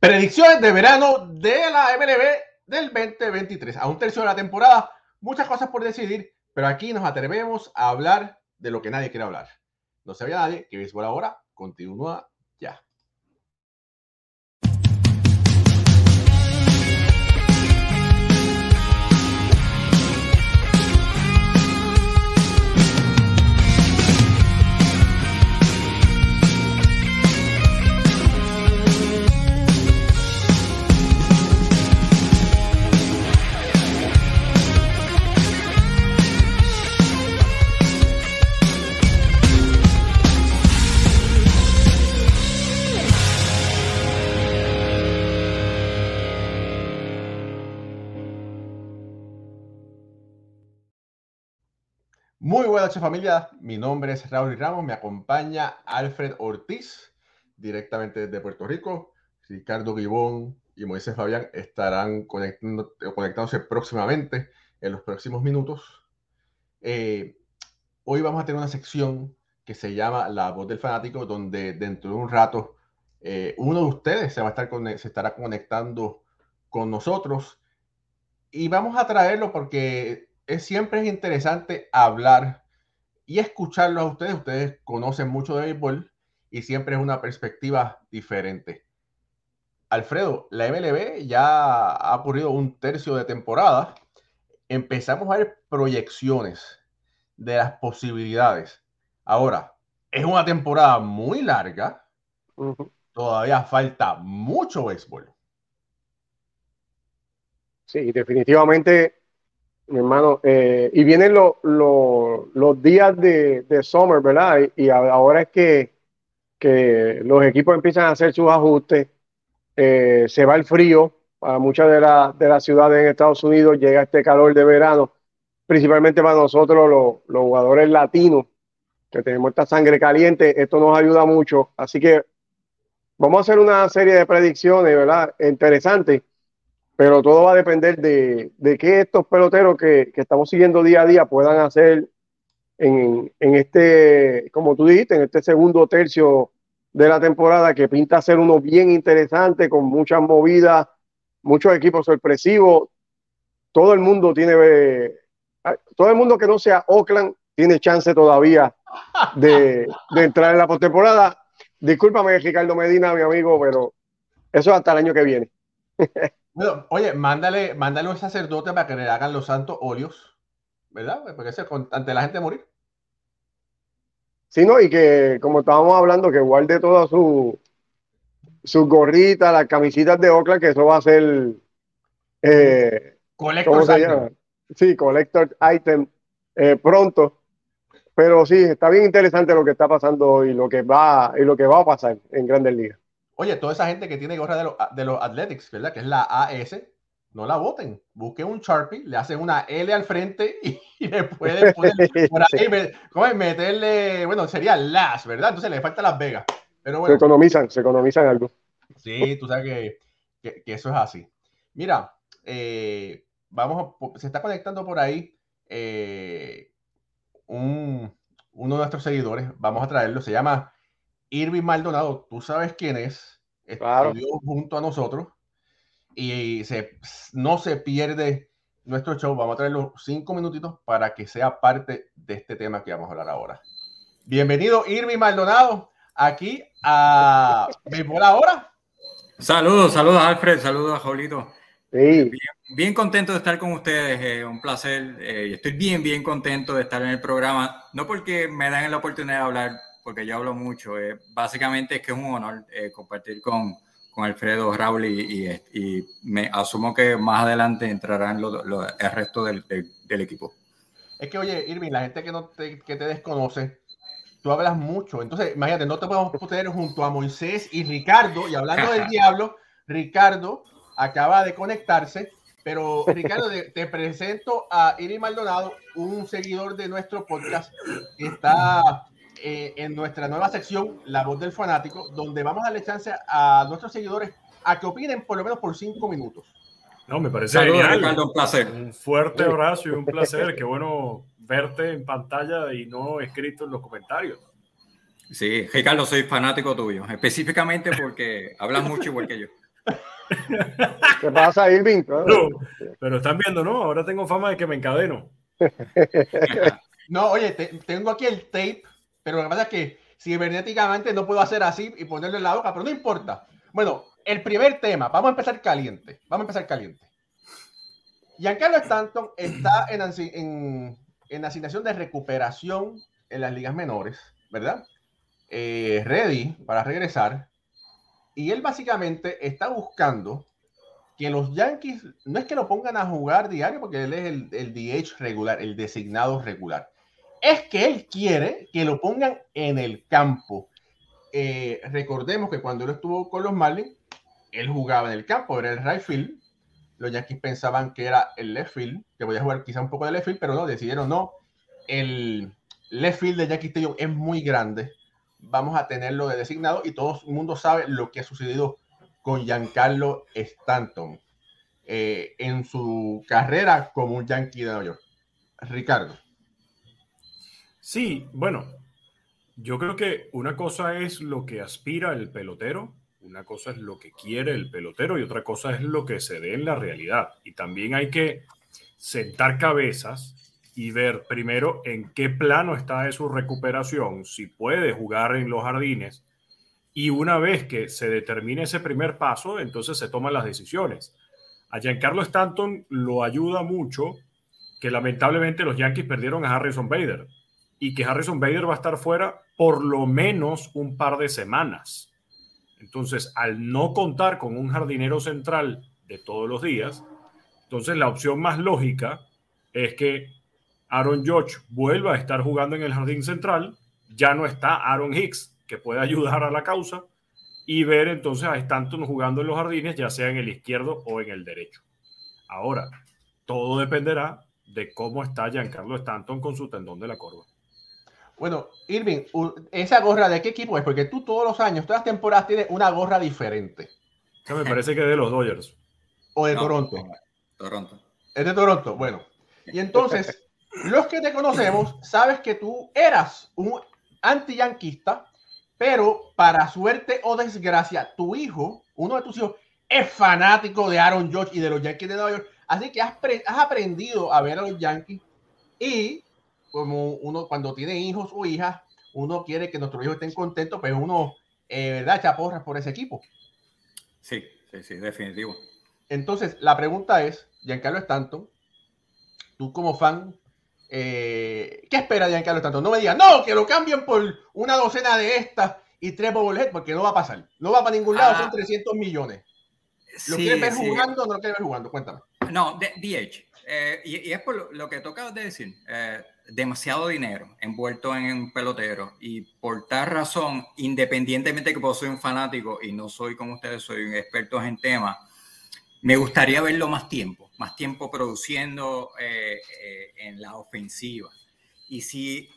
Predicciones de verano de la MLB del 2023. A un tercio de la temporada, muchas cosas por decidir, pero aquí nos atrevemos a hablar de lo que nadie quiere hablar. No sabía nadie que Béisbol ahora continúa ya. Muy buenas noches familia, mi nombre es Raúl Ramos, me acompaña Alfred Ortiz, directamente desde Puerto Rico. Ricardo Gibón y Moisés Fabián estarán conectando, conectándose próximamente en los próximos minutos. Eh, hoy vamos a tener una sección que se llama La Voz del Fanático, donde dentro de un rato eh, uno de ustedes se, va a estar se estará conectando con nosotros y vamos a traerlo porque es, siempre es interesante hablar y escucharlo a ustedes. Ustedes conocen mucho de béisbol y siempre es una perspectiva diferente. Alfredo, la MLB ya ha ocurrido un tercio de temporada. Empezamos a ver proyecciones de las posibilidades. Ahora, es una temporada muy larga. Todavía falta mucho béisbol. Sí, definitivamente mi hermano, eh, y vienen los días de, de, summer, ¿verdad? Y, ahora es que, que, los equipos empiezan a hacer sus ajustes, eh, se va el frío para muchas de, de las ciudades en Estados Unidos, llega este calor de verano, principalmente para nosotros los, los jugadores latinos, que tenemos esta sangre caliente, esto nos ayuda mucho, así que vamos a hacer una serie de predicciones, ¿verdad? Interesantes pero todo va a depender de, de que estos peloteros que, que, estamos siguiendo día a día puedan hacer en, en, este, como tú dijiste, en este segundo tercio de la temporada que pinta ser uno bien interesante, con muchas movidas, muchos equipos sorpresivos. Todo el mundo tiene, todo el mundo que no sea Oakland tiene chance todavía de, de entrar en la postemporada. Discúlpame, Ricardo Medina, mi amigo, pero eso es hasta el año que viene. oye, mándale, mándale a un sacerdote para que le hagan los santos óleos, ¿verdad? Porque es ante la gente morir. Sí, no, y que como estábamos hablando, que guarde todas sus su gorritas, las camisitas de Oakland, que eso va a ser. Eh, collector item. Sí, collector item eh, pronto. Pero sí, está bien interesante lo que está pasando y lo que va, y lo que va a pasar en Grandes Ligas. Oye, toda esa gente que tiene gorra de, de los Athletics, ¿verdad? Que es la AS, no la voten. Busquen un Sharpie, le hacen una L al frente y, le pueden por ahí meterle, bueno, sería las, ¿verdad? Entonces le falta Las Vegas. Pero bueno, se economizan, se economizan algo. Sí, tú sabes que, eso es así. Mira, eh, vamos, se está conectando por ahí eh, uno de nuestros seguidores, vamos a traerlo, se llama Irving Maldonado, tú sabes quién es, estudió junto a nosotros y se, no se pierde nuestro show. Vamos a traerlo cinco minutitos para que sea parte de este tema que vamos a hablar ahora. Bienvenido, Irving Maldonado, aquí a Béisbol Ahora. Saludos, saludos, Alfred, saludos a Jolito. Bien, bien, contento de estar con ustedes, eh, un placer. Eh, estoy bien, bien contento de estar en el programa, no porque me dan la oportunidad de hablar porque yo hablo mucho. Eh, básicamente es que es un honor eh, compartir con, con, Alfredo Raúl y, y, me asumo que más adelante entrarán el resto del, del, equipo. Es que, oye, Irving, la gente que, no te, que te desconoce, tú hablas mucho. Entonces, imagínate, no te podemos poner junto a Moisés y Ricardo, y hablando del diablo, Ricardo acaba de conectarse. Pero Ricardo, te, presento a Irving Maldonado, un seguidor de nuestro podcast que está eh, en nuestra nueva sección, La Voz del Fanático, donde vamos a darle chance a nuestros seguidores a que opinen por lo menos por cinco minutos. No, me parece genial. un placer. Un fuerte abrazo y un placer. Qué bueno verte en pantalla y no escrito en los comentarios. Sí, Ricardo, soy fanático tuyo, específicamente porque hablas mucho igual que yo. ¿Qué pasa, Irving? pero están viendo, ¿no? Ahora tengo fama de que me encadeno. no, oye, tengo aquí el tape, pero lo que pasa es que cibernéticamente no puedo hacer así y ponerle la boca, pero no importa. Bueno, el primer tema, vamos a empezar caliente. Vamos a empezar caliente. Giancarlo Stanton está en, en, asignación de recuperación en las ligas menores, ¿verdad? Eh, ready para regresar. Y él básicamente está buscando que los Yankees no es que lo pongan a jugar diario, porque él es el, el DH regular, el designado regular. Es que él quiere que lo pongan en el campo. Eh, recordemos que cuando él estuvo con los Marlins, él jugaba en el campo, era el right field. Los Yankees pensaban que era el left field, que podía jugar quizá un poco de left field, pero no, decidieron no. El left field de Yankee Stadium es muy grande. Vamos a tenerlo de designado y todo el mundo sabe lo que ha sucedido con Giancarlo Stanton eh, en su carrera como un Yankee de Nueva York. Ricardo. Sí, bueno, yo creo que una cosa es lo que aspira el pelotero, una cosa es lo que quiere el pelotero y otra cosa es lo que se dé en la realidad. Y también hay que sentar cabezas y ver primero en qué plano está de su recuperación, si puede jugar en los jardines y una vez que se determine ese primer paso, entonces se toman las decisiones. A Giancarlo Stanton lo ayuda mucho que lamentablemente los Yankees perdieron a Harrison Bader y que Harrison Bader va a estar fuera por lo menos un par de semanas. Entonces, al no contar con un jardinero central de todos los días, entonces la opción más lógica es que Aaron George vuelva a estar jugando en el jardín central, ya no está Aaron Hicks, que puede ayudar a la causa y ver entonces a Stanton jugando en los jardines, ya sea en el izquierdo o en el derecho. Ahora, todo dependerá de cómo está Giancarlo Stanton con su tendón de la corva. Bueno, Irving, ¿esa gorra de qué equipo es? Porque tú todos los años, todas las temporadas tienes una gorra diferente. me parece que es de los Dodgers. O de Toronto. Toronto. Es de Toronto. Bueno. Y entonces, los que te conocemos, sabes que tú eras un anti-yanquista pero para suerte o desgracia, tu hijo, uno de tus hijos, es fanático de Aaron George y de los Yankees de Nueva York. Así que has, aprendido a ver a los Yankees y como uno cuando tiene hijos o hijas, uno quiere que nuestros hijos estén contentos, pero uno, eh, ¿verdad?, echa porras por ese equipo. Sí, sí, sí, definitivo. Entonces, la pregunta es, Giancarlo Stanton, tú como fan, eh, ¿Qué espera Giancarlo Stanton? No me digan, no, que lo cambien por una docena de estas y tres bobbleheads, porque no va a pasar. No va para ningún lado, son 300 ah. millones. ¿Lo quieres ver jugando o no lo quieres ver jugando? Cuéntame. No, DH. Eh, y, es por lo, que toca de decir. Eh, demasiado dinero envuelto en un pelotero y por tal razón, independientemente que soy un fanático y no soy como ustedes, soy un experto en tema, me gustaría verlo más tiempo, más tiempo produciendo eh, eh, en la ofensiva. Y si,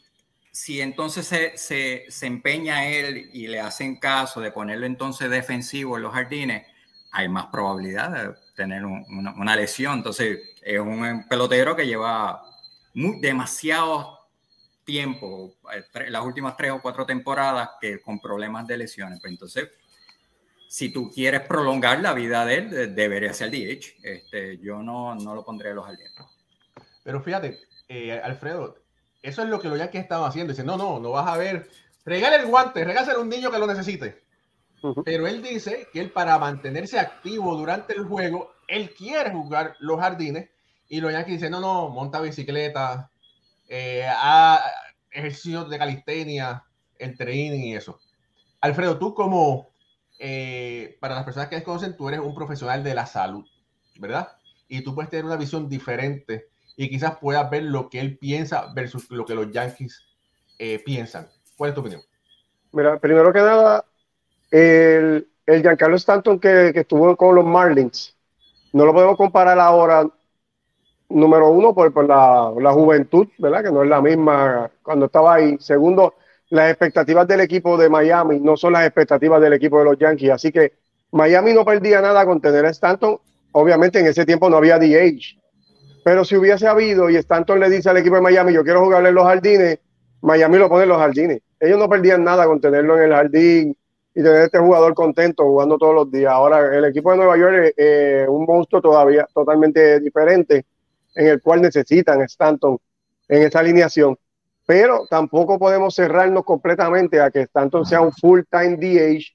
si entonces se, se, se, empeña él y le hacen caso de ponerlo entonces defensivo en los jardines, hay más probabilidad de tener una, una, lesión. Entonces es un pelotero que lleva muy, demasiado tiempo, eh, las últimas tres o cuatro temporadas, que con problemas de lesiones. Pues entonces si tú quieres prolongar la vida de él, debería ser DH. Este, yo no, no lo pondré en los jardines. Pero fíjate, eh, Alfredo, eso es lo que los Yankees estaban haciendo. Dice, no, no, no vas a ver. Regale el guante, regáselo a un niño que lo necesite. Pero él dice que él para mantenerse activo durante el juego, él quiere jugar los jardines. Y los Yankees dicen, no, no, monta bicicleta, eh, ejercicios de calistenia, el training y eso. Alfredo, tú como eh, para las personas que desconocen, tú eres un profesional de la salud, ¿verdad? Y tú puedes tener una visión diferente y quizás puedas ver lo que él piensa versus lo que los Yankees eh, piensan. ¿Cuál es tu opinión? Mira, primero que nada, el, el Giancarlo Stanton que, que estuvo con los Marlins, no lo podemos comparar ahora, número uno, por, por la, la, juventud, ¿verdad? Que no es la misma cuando estaba ahí. Segundo, las expectativas del equipo de Miami no son las expectativas del equipo de los Yankees. Así que Miami no perdía nada con tener a Stanton. Obviamente en ese tiempo no había DH. Pero si hubiese habido y Stanton le dice al equipo de Miami, yo quiero jugarle en los jardines, Miami lo pone en los jardines. Ellos no perdían nada con tenerlo en el jardín y tener este jugador contento jugando todos los días. Ahora, el equipo de Nueva York es un monstruo todavía totalmente diferente, en el cual necesitan Stanton en esa alineación. Pero tampoco podemos cerrarnos completamente a que Stanton sea un full-time DH,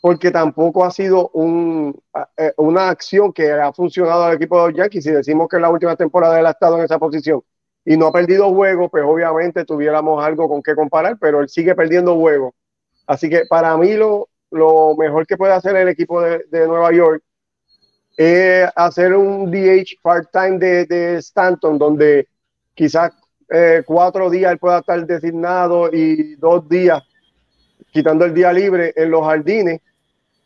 porque tampoco ha sido un, eh, una acción que ha funcionado al equipo de los Yankees. Si decimos que en la última temporada él ha estado en esa posición y no ha perdido juegos, pues obviamente tuviéramos algo con qué comparar, pero él sigue perdiendo juegos Así que para mí lo, lo mejor que puede hacer el equipo de, Nueva York es hacer un DH part-time de, Stanton, donde quizás eh, cuatro días él pueda estar designado y dos días quitando el día libre en los jardines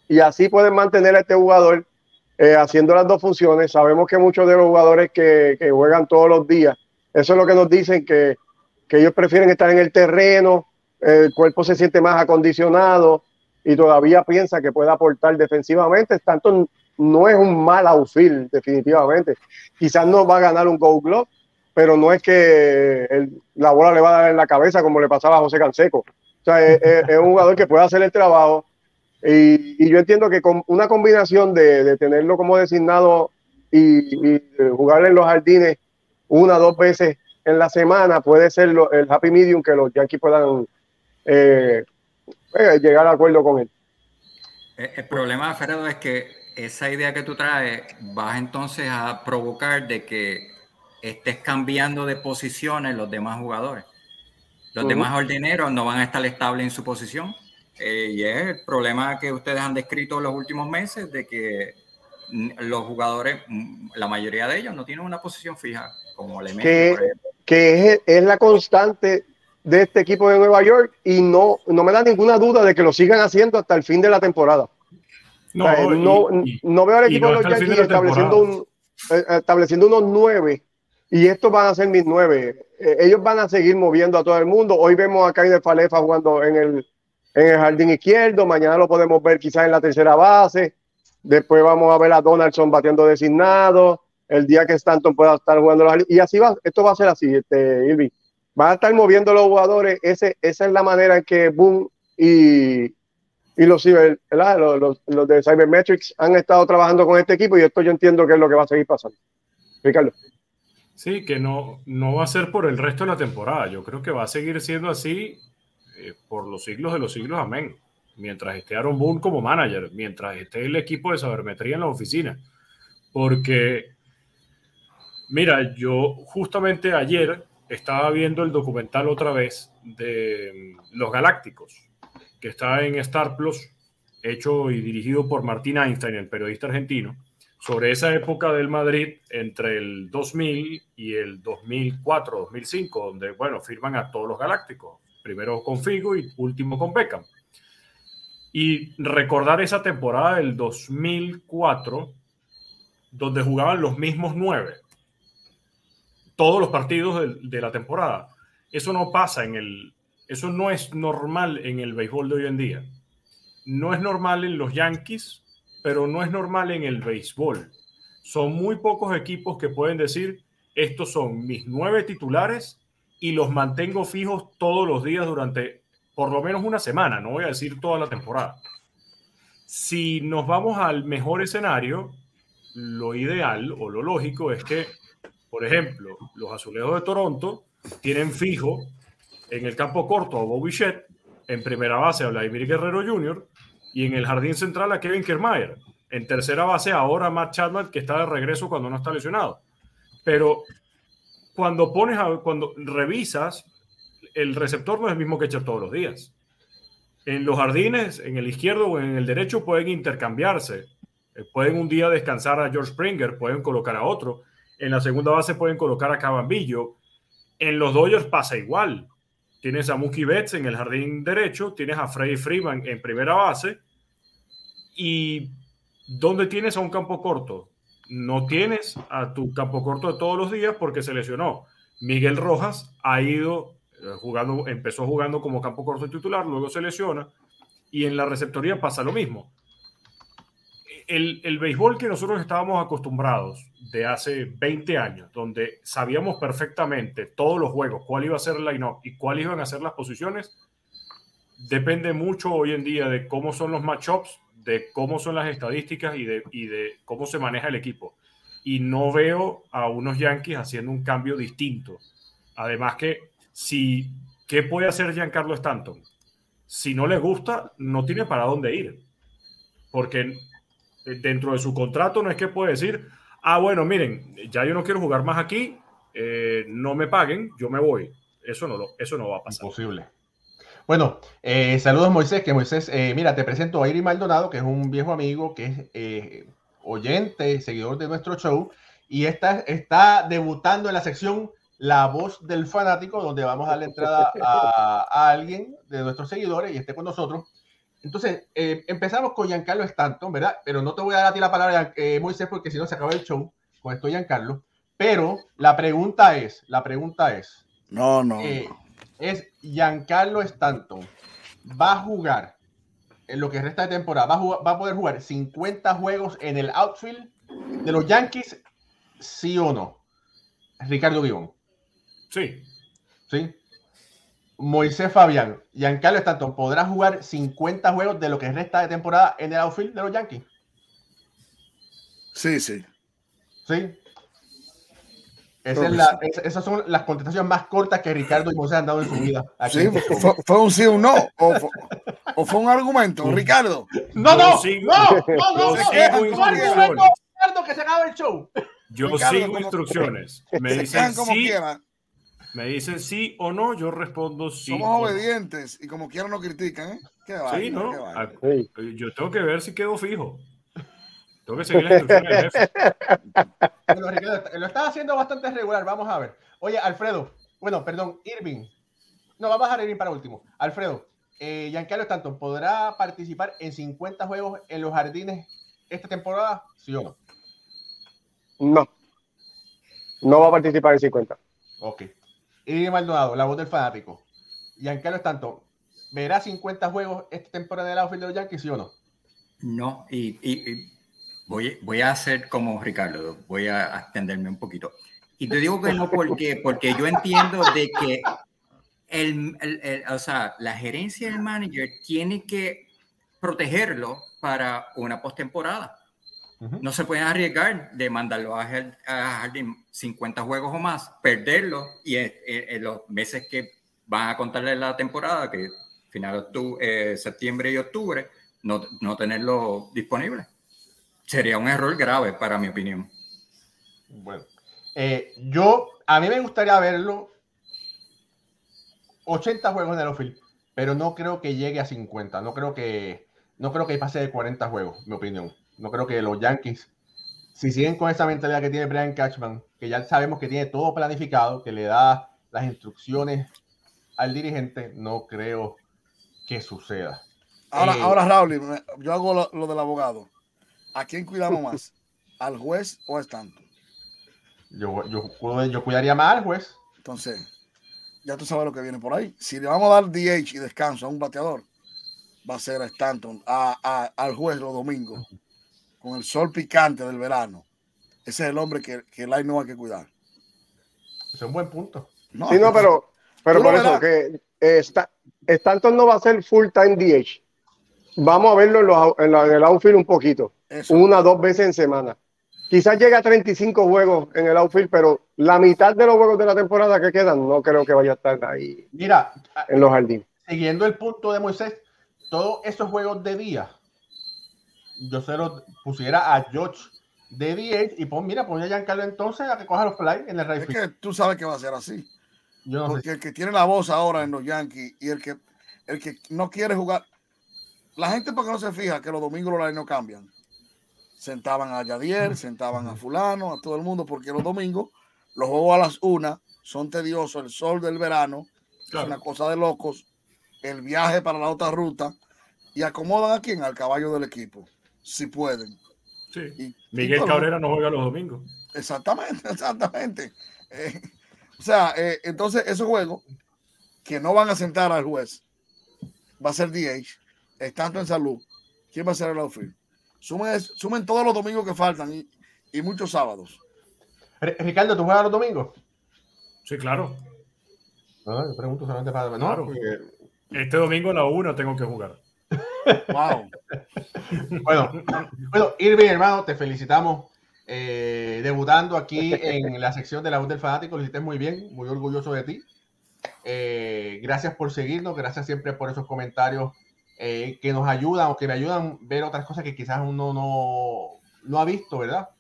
y así pueden mantener a este jugador eh, haciendo las dos funciones. Sabemos que muchos de los jugadores que, juegan todos los días, eso es lo que nos dicen, que, que ellos prefieren estar en el terreno, el cuerpo se siente más acondicionado y todavía piensa que puede aportar defensivamente. Tanto no es un mal outfield, definitivamente. Quizás no va a ganar un Gold Glove, pero no es que la bola le va a dar en la cabeza como le pasaba a José Canseco. O sea, es, un jugador que puede hacer el trabajo. Y, yo entiendo que con una combinación de, tenerlo como designado y, y, jugar en los jardines una o dos veces en la semana puede ser el happy medium que los Yankees puedan eh, eh, llegar a acuerdo con él. El, problema, Fredo, es que esa idea que tú traes vas entonces a provocar de que estés cambiando de posiciones los demás jugadores. Los demás ordineros no van a estar estables en su posición. Eh, y es el problema que ustedes han descrito en los últimos meses de que los jugadores, la mayoría de ellos no tienen una posición fija, como le que, que es, es, la constante de este equipo de Nueva York y no, no me da ninguna duda de que lo sigan haciendo hasta el fin de la temporada. No, no, veo al equipo de los Yankees estableciendo, un, eh, estableciendo unos nueve y estos van a ser mis nueve. Eh, ellos van a seguir moviendo a todo el mundo. Hoy vemos a de Falefa jugando en el, en el jardín izquierdo, mañana lo podemos ver quizás en la tercera base. Después vamos a ver a Donaldson batiendo designado. El día que Stanton pueda estar jugando Y así va, esto va a ser así, este, Irving van a estar moviendo los jugadores. Esa es la manera en que Boom y, y los, los, los, de Cybermetrics han estado trabajando con este equipo y esto yo entiendo que es lo que va a seguir pasando. Ricardo. Sí, que no, no va a ser por el resto de la temporada. Yo creo que va a seguir siendo así eh, por los siglos de los siglos. Amén. Mientras esté Aaron Boone como manager, mientras esté el equipo de sabermetría en la oficina. Porque, mira, yo justamente ayer estaba viendo el documental otra vez de mm, Los Galácticos, que está en Star Plus, hecho y dirigido por Martín Einstein, el periodista argentino, sobre esa época del Madrid entre el 2000 y el 2004, 2005, donde, bueno, firman a todos los Galácticos, primero con Figo y último con Beckham. Y recordar esa temporada del 2004, donde jugaban los mismos nueve todos los partidos de, la temporada. Eso no pasa en el, eso no es normal en el béisbol de hoy en día. No es normal en los Yankees, pero no es normal en el béisbol. Son muy pocos equipos que pueden decir, estos son mis nueve titulares y los mantengo fijos todos los días durante por lo menos una semana, no voy a decir toda la temporada. Si nos vamos al mejor escenario, lo ideal o lo lógico es que por ejemplo, los azulejos de Toronto tienen fijo en el campo corto a Bobby Shett, en primera base a Vladimir Guerrero Jr. y en el jardín central a Kevin Kiermaier. En tercera base ahora a Matt Chapman, que está de regreso cuando no está lesionado. Pero cuando pones cuando revisas, el receptor no es el mismo que echar todos los días. En los jardines, en el izquierdo o en el derecho, pueden intercambiarse. Eh, pueden un día descansar a George Springer, pueden colocar a otro. En la segunda base pueden colocar a Cabambillo. En los Dodgers pasa igual. Tienes a Mookie Betts en el jardín derecho, tienes a Freddy Freeman en primera base. ¿Y dónde tienes a un campo corto? No tienes a tu campo corto de todos los días porque se lesionó. Miguel Rojas ha ido eh, jugando, empezó jugando como campo corto titular, luego se lesiona. Y en la receptoría pasa lo mismo el, el, béisbol que nosotros estábamos acostumbrados de hace 20 años, donde sabíamos perfectamente todos los juegos, cuál iba a ser el line-up y cuáles iban a ser las posiciones, depende mucho hoy en día de cómo son los matchups, de cómo son las estadísticas y de, y de cómo se maneja el equipo. Y no veo a unos Yankees haciendo un cambio distinto. Además que si, ¿qué puede hacer Giancarlo Stanton? Si no le gusta, no tiene para dónde ir. Porque dentro de su contrato no es que puede decir, ah, bueno, miren, ya yo no quiero jugar más aquí, eh, no me paguen, yo me voy. Eso no, eso no va a pasar. Imposible. Bueno, eh, saludos Moisés, que Moisés, eh, mira, te presento a Iri Maldonado, que es un viejo amigo, que es oyente, seguidor de nuestro show, y está, está debutando en la sección La Voz del Fanático, donde vamos a darle entrada a, a alguien de nuestros seguidores y esté con nosotros. Entonces, empezamos con Giancarlo Stanton, ¿verdad? Pero no te voy a dar a ti la palabra, Moisés, porque si no se acaba el show con esto Giancarlo. Pero la pregunta es, la pregunta es. No, no. Eh, es Giancarlo Stanton. ¿Va a jugar en lo que resta de temporada? ¿Va a, va a poder jugar 50 juegos en el outfield de los Yankees? ¿Sí o no? Ricardo Guión. Sí. Sí. Moisés Fabián, Giancarlo Stanton, ¿podrá jugar 50 juegos de lo que resta de temporada en el outfield de los Yankees? Sí, sí. Sí. esas son las contestaciones más cortas que Ricardo y José han dado en su vida. Sí, fue, un sí o un no. O fue, un argumento, Ricardo. No, no, no, no, no, no, no, que se acabe el show. Yo sigo instrucciones. Me dicen sí. Me dicen sí o no, yo respondo sí. Somos obedientes y como quieran nos critican, ¿eh? ¿Qué sí, no. Ah, yo tengo que ver si quedo fijo. Tengo que seguir las instrucciones jefe. lo estaba haciendo bastante regular. Vamos a ver. Oye, Alfredo. Bueno, perdón, Irving. No, vamos a dejar Irving para último. Alfredo, eh, Giancarlo Stanton, ¿podrá participar en 50 juegos en los jardines esta temporada? ¿Sí o no? No. No va a participar en 50. Ok. Irving Maldonado, la voz del fanático. Giancarlo Stanton, ¿verá 50 juegos esta temporada en el outfield de los Yankees, sí o no? No, y, y Voy, a hacer como Ricardo, voy a extenderme un poquito. Y te digo que no porque, porque yo entiendo de que el, o sea, la gerencia del manager tiene que protegerlo para una postemporada. No se pueden arriesgar de mandarlo a, Jardín 50 juegos o más, perderlo y en, los meses que van a contarle la temporada, que final de septiembre y octubre, no, no tenerlo disponible sería un error grave para mi opinión. Bueno, eh, yo, a mí me gustaría verlo 80 juegos en el outfield, pero no creo que llegue a 50, no creo que, no creo que pase de 40 juegos, mi opinión. No creo que los Yankees, si siguen con esa mentalidad que tiene Brian Cashman, que ya sabemos que tiene todo planificado, que le da las instrucciones al dirigente, no creo que suceda. Ahora, eh, ahora Raúl, yo hago lo del abogado. ¿A quién cuidamos más? ¿Al juez o a Stanton? Yo, yo, yo cuidaría más al juez. Entonces, ya tú sabes lo que viene por ahí. Si le vamos a dar DH y descanso a un bateador, va a ser a Stanton, a, al juez los domingos, con el sol picante del verano. Ese es el hombre que, que el no hay que cuidar. Ese es un buen punto. No, sí, no, pero, pero por eso que eh, Stanton no va a ser full time DH. Vamos a verlo en, en el outfield un poquito una o dos veces en semana. Quizás llegue a 35 juegos en el outfield, pero la mitad de los juegos de la temporada que quedan no creo que vaya a estar ahí Mira, en los jardines. Siguiendo el punto de Moisés, todos esos juegos de día, yo se los pusiera a George de 10 y pon, mira, pon a Giancarlo entonces a que coja los fly en el right Es que tú sabes que va a ser así. Porque el que tiene la voz ahora en los Yankees y el que, el que no quiere jugar, la gente porque no se fija que los domingos los no cambian. Sentaban a Yadier, sentaban a fulano, a todo el mundo, porque los domingos los juegos a las una son tediosos, el sol del verano, es una cosa de locos, el viaje para la otra ruta, y acomodan a quien, al caballo del equipo, si pueden. Sí. Miguel Cabrera no juega los domingos. Exactamente, exactamente. Eh, o sea, eh, entonces esos juegos que no van a sentar al juez, va a ser DH, estando en salud, ¿quién va a ser el outfield? Sumen, sumen todos los domingos que faltan y, y muchos sábados. Ricardo, ¿tú juegas los domingos? Sí, claro. No, yo pregunto solamente para. No, Este domingo a la 1 tengo que jugar. Wow. bueno, bueno, Irving, hermano, te felicitamos. Eh, debutando aquí en la sección de la voz del fanático, lo hiciste muy bien, muy orgulloso de ti. Eh, gracias por seguirnos, gracias siempre por esos comentarios eh, que nos ayudan o que me ayudan a ver otras cosas que quizás uno no, no ha visto, ¿verdad?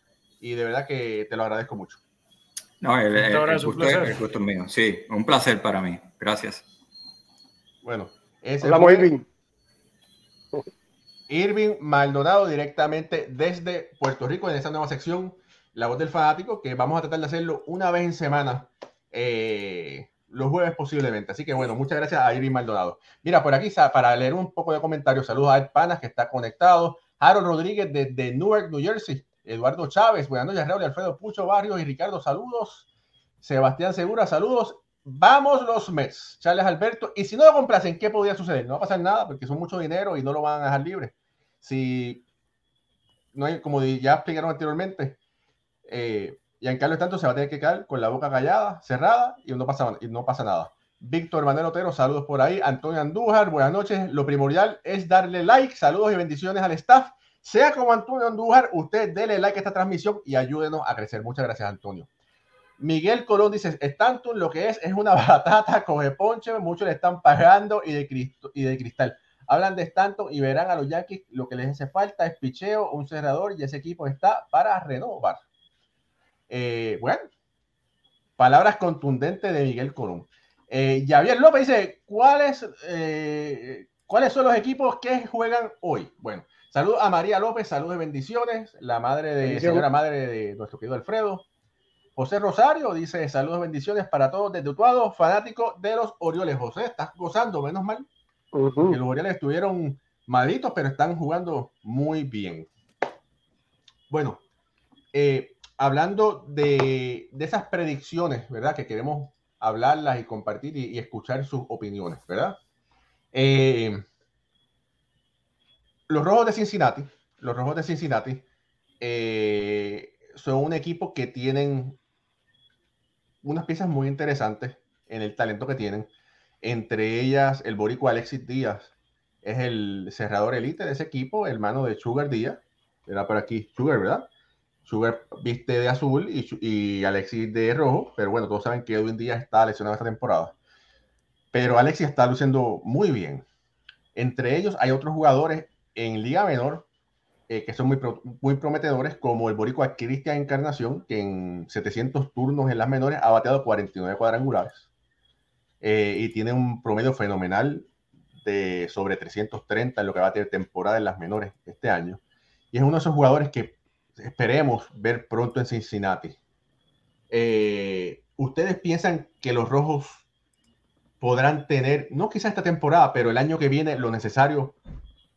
Y de verdad que te lo agradezco mucho. No, el, gusto, mío. Sí, un placer para mí. Gracias. Bueno, ese Hola, Irving. Irving Maldonado directamente desde Puerto Rico en esta nueva sección, La Voz del Fanático, que vamos a tratar de hacerlo una vez en semana, eh, los jueves posiblemente. Así que bueno, muchas gracias a Irving Maldonado. Mira, por aquí para leer un poco de comentarios, saludos a Ed Panas que está conectado, Harold Rodríguez desde Newark, New Jersey, Eduardo Chávez, buenas noches, Raúl, Alfredo Pucho Barrios y Ricardo, saludos. Sebastián Segura, saludos. Vamos los Mets, Charles Alberto. Y si no lo complacen, ¿qué podría suceder? No va a pasar nada porque son mucho dinero y no lo van a dejar libre. Si no hay, como ya explicaron anteriormente, eh, Giancarlo tanto se va a tener que quedar con la boca callada, cerrada y no pasa, y no pasa nada. Víctor Manuel Otero, saludos por ahí. Antonio Andújar, buenas noches. Lo primordial es darle like, saludos y bendiciones al staff. Sea como Antonio Andújar, usted dele like a esta transmisión y ayúdenos a crecer. Muchas gracias, Antonio. Miguel Colón dice, Stanton lo que es es una batata, coge ponche, muchos le están pagando y de, y de cristal. Hablan de Stanton y verán a los Yankees lo que les hace falta es picheo, un cerrador y ese equipo está para renovar. Eh, bueno, palabras contundentes de Miguel Colón. Eh, Javier López dice, ¿cuáles, eh, ¿cuáles son los equipos que juegan hoy? Bueno, Saludos a María López, saludos y bendiciones, la madre de, señora madre de nuestro querido Alfredo. José Rosario dice saludos bendiciones para todos desde Utuado, fanático de los Orioles. José, estás gozando, menos mal. que los Orioles estuvieron malitos, pero están jugando muy bien. Bueno, eh, hablando de, esas predicciones, ¿verdad? Que queremos hablarlas y compartir y, y escuchar sus opiniones, ¿verdad? Eh, los Rojos de Cincinnati, los Rojos de Cincinnati eh, son un equipo que tienen unas piezas muy interesantes en el talento que tienen. Entre ellas, el boricua Alexis Díaz es el cerrador elite de ese equipo, hermano de Sugar Díaz. Era por aquí Sugar, ¿verdad? Sugar viste de azul y, Alexis de rojo, pero bueno, todos saben que Edwin Díaz está lesionado esta temporada. Pero Alexis está luciendo muy bien. Entre ellos hay otros jugadores en Liga Menor, eh, que son muy, muy prometedores, como el boricua Cristian Encarnación, que en 700 turnos en las menores ha bateado 49 cuadrangulares eh, y tiene un promedio fenomenal de sobre 330 en lo que va a tener temporada en las menores este año. Y es uno de esos jugadores que esperemos ver pronto en Cincinnati. Eh, ¿Ustedes piensan que los rojos podrán tener, no quizá esta temporada, pero el año que viene, lo necesario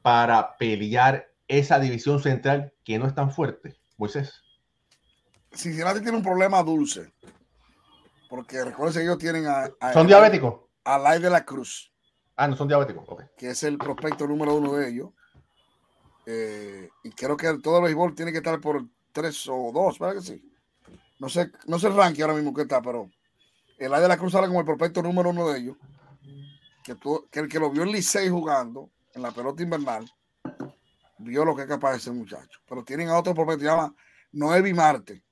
para pelear esa división central que no es tan fuerte, Moisés? Cincinnati tiene un problema dulce. Porque recuerden que ellos tienen a. ¿Son diabéticos? A Lai de la Cruz. Ah, no son diabéticos. Que es el prospecto número uno de ellos. Eh, y creo que todo el béisbol tiene que estar por tres o dos, ¿verdad que sí? No sé, no sé el ranking ahora mismo que está, pero el Lai de la Cruz sale como el prospecto número uno de ellos. Que, que el que lo vio en Licey jugando en la pelota invernal, vio lo que es capaz ese muchacho. Pero tienen a otro prospecto que se llama Noevi Marte,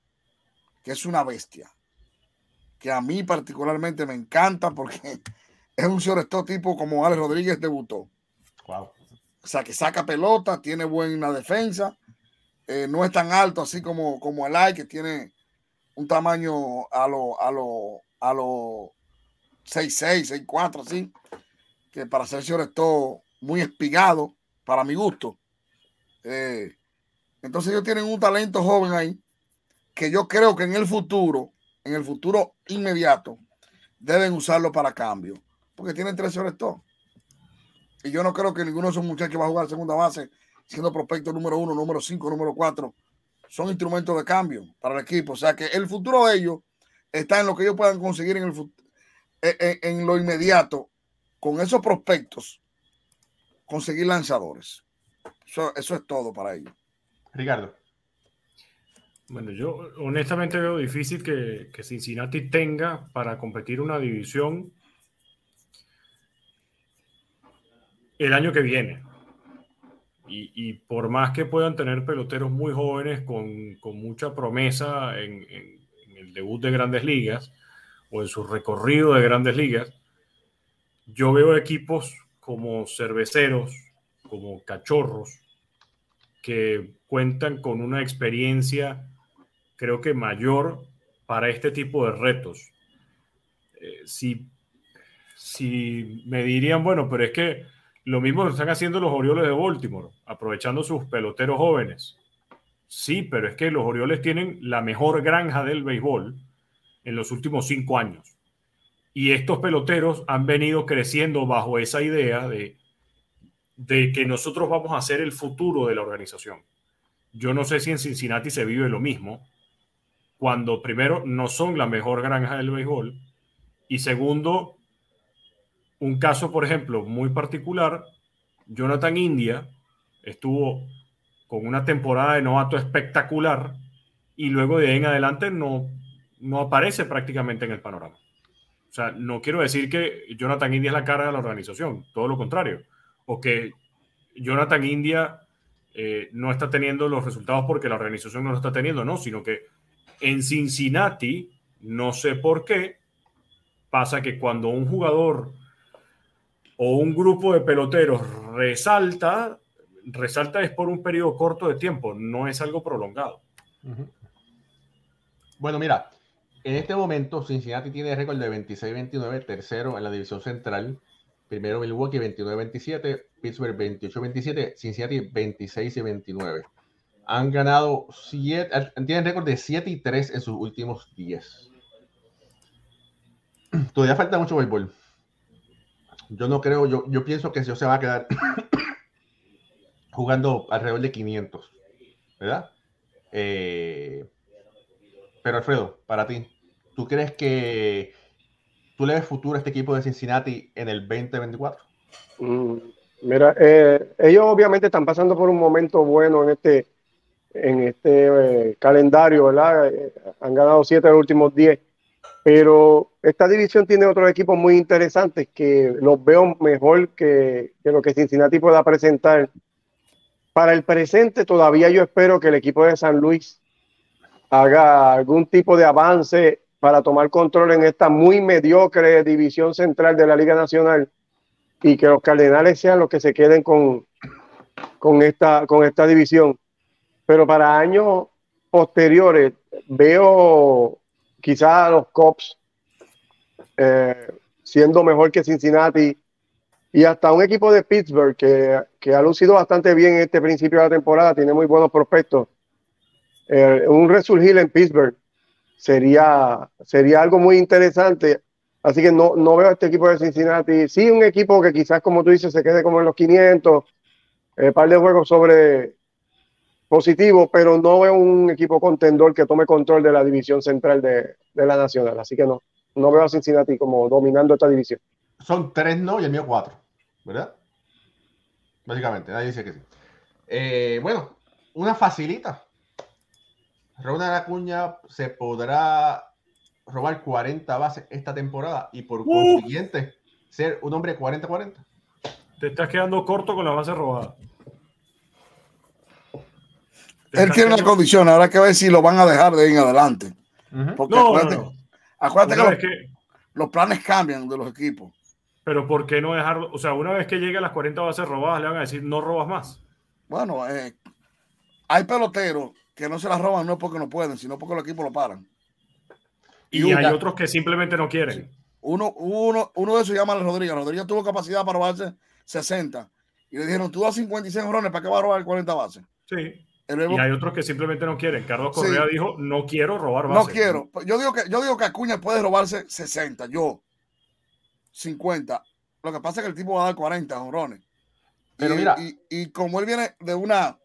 que es una bestia. Que a mí particularmente me encanta porque es un todo tipo como Alex Rodríguez debutó. Wow. O sea, que saca pelota, tiene buena defensa, eh, no es tan alto así como, como el AI, que tiene un tamaño a lo, a lo, a lo 6'6, 6'4, así, que para ser todo muy espigado para mi gusto. Eh, entonces ellos tienen un talento joven ahí que yo creo que en el futuro, en el futuro inmediato, deben usarlo para cambio, porque tienen tres sobre todo. Y yo no creo que ninguno de esos muchachos va a jugar segunda base, siendo prospecto número uno, número cinco, número cuatro, son instrumentos de cambio para el equipo. O sea que el futuro de ellos está en lo que ellos puedan conseguir en, el, en, en lo inmediato con esos prospectos conseguir lanzadores. Eso, eso es todo para ellos. Ricardo. Bueno, yo honestamente veo difícil que, que, Cincinnati tenga para competir una división el año que viene. Y, por más que puedan tener peloteros muy jóvenes con, con mucha promesa en, en, el debut de grandes ligas o en su recorrido de grandes ligas, yo veo equipos como cerveceros, como cachorros, que cuentan con una experiencia, creo que mayor para este tipo de retos. Eh, si, si me dirían, bueno, pero es que lo mismo están haciendo los Orioles de Baltimore, aprovechando sus peloteros jóvenes. Sí, pero es que los Orioles tienen la mejor granja del béisbol en los últimos cinco años. Y estos peloteros han venido creciendo bajo esa idea de, de que nosotros vamos a ser el futuro de la organización. Yo no sé si en Cincinnati se vive lo mismo, cuando primero no son la mejor granja del béisbol y segundo, un caso, por ejemplo, muy particular, Jonathan India estuvo con una temporada de novato espectacular y luego de ahí en adelante no, no aparece prácticamente en el panorama. O sea, no quiero decir que Jonathan India es la cara de la organización, todo lo contrario, o que Jonathan India eh, no está teniendo los resultados porque la organización no lo está teniendo, no, sino que en Cincinnati, no sé por qué, pasa que cuando un jugador o un grupo de peloteros resalta, resalta es por un periodo corto de tiempo, no es algo prolongado. Bueno, mira, en este momento Cincinnati tiene récord de 26-29, tercero en la división central, primero Milwaukee 29-27, Pittsburgh 28-27, Cincinnati 26-29. Han ganado 7, tienen récord de 7 y 3 en sus últimos 10. Todavía falta mucho béisbol yo no creo, yo, yo pienso que yo se va a quedar jugando alrededor de 500, ¿verdad? Eh, pero Alfredo, para ti, ¿tú crees que tú le ves futuro a este equipo de Cincinnati en el 2024? Mm, mira, eh, ellos obviamente están pasando por un momento bueno en este, en este eh, calendario, ¿verdad? han ganado 7 de los últimos 10 pero esta división tiene otros equipos muy interesantes que los veo mejor que, lo que Cincinnati pueda presentar. Para el presente, todavía yo espero que el equipo de San Luis haga algún tipo de avance para tomar control en esta muy mediocre división central de la Liga Nacional y que los Cardenales sean los que se queden con, con, esta, con esta división. Pero para años posteriores veo quizás los Cops eh, siendo mejor que Cincinnati y hasta un equipo de Pittsburgh que, ha lucido bastante bien en este principio de la temporada, tiene muy buenos prospectos. Eh, un resurgir en Pittsburgh sería, sería algo muy interesante. Así que no, no veo a este equipo de Cincinnati. Sí, un equipo que quizás, como tú dices, se quede como en los 500, un eh, par de juegos sobre, positivo, pero no veo un equipo contendor que tome control de la división central de, la nacional. Así que no, no veo a Cincinnati como dominando esta división. Son tres no y el mío cuatro, ¿verdad? Básicamente, nadie dice que sí. Eh, bueno, una facilita. Ronald Acuña se podrá robar 40 bases esta temporada y por consiguiente ser un hombre 40-40. Te estás quedando corto con la base robada. Él tiene una condición, ahora hay que ver si lo van a dejar de ahí en adelante. Porque acuérdate, que, los, planes cambian de los equipos. Pero ¿por qué no dejarlo? O sea, una vez que llegue a las 40 bases robadas, le van a decir no robas más. Bueno, eh, hay peloteros que no se las roban no porque no pueden, sino porque los equipos lo paran. Y, hay otros que simplemente no quieren. Uno, uno, uno de esos llama a Rodríguez. Rodríguez tuvo capacidad para robarse 60. Y le dijeron, tú das 56 jorrones, ¿para qué va a robar 40 bases? Sí y hay otros que simplemente no quieren. Carlos Correa dijo, no quiero robar bases. No quiero. Yo digo, que, yo digo que Acuña puede robarse 60, yo 50. Lo que pasa es que el tipo va a dar 40 honrones. Pero y, mira. Y, como él viene de una,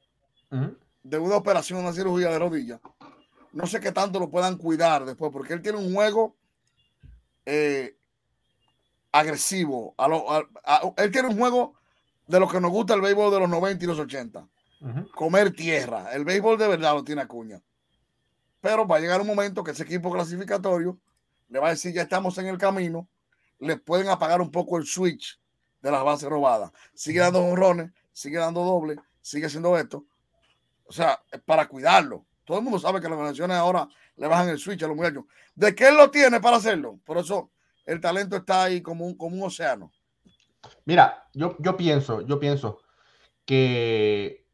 de una operación, una cirugía de rodilla, no sé qué tanto lo puedan cuidar después, porque él tiene un juego eh, agresivo. él tiene un juego de lo que nos gusta el béisbol de los 90 y los 80 comer tierra. El béisbol de verdad lo tiene Acuña. Pero va a llegar un momento que ese equipo clasificatorio le va a decir, ya estamos en el camino, le pueden apagar un poco el switch de las bases robadas. Sigue dando honrones, sigue dando doble, sigue haciendo esto. O sea, para cuidarlo. Todo el mundo sabe que las organizaciones ahora le bajan el switch a los muchachos. ¿De qué él lo tiene para hacerlo? Por eso el talento está ahí como un, como un océano. Mira, yo, yo pienso, yo pienso que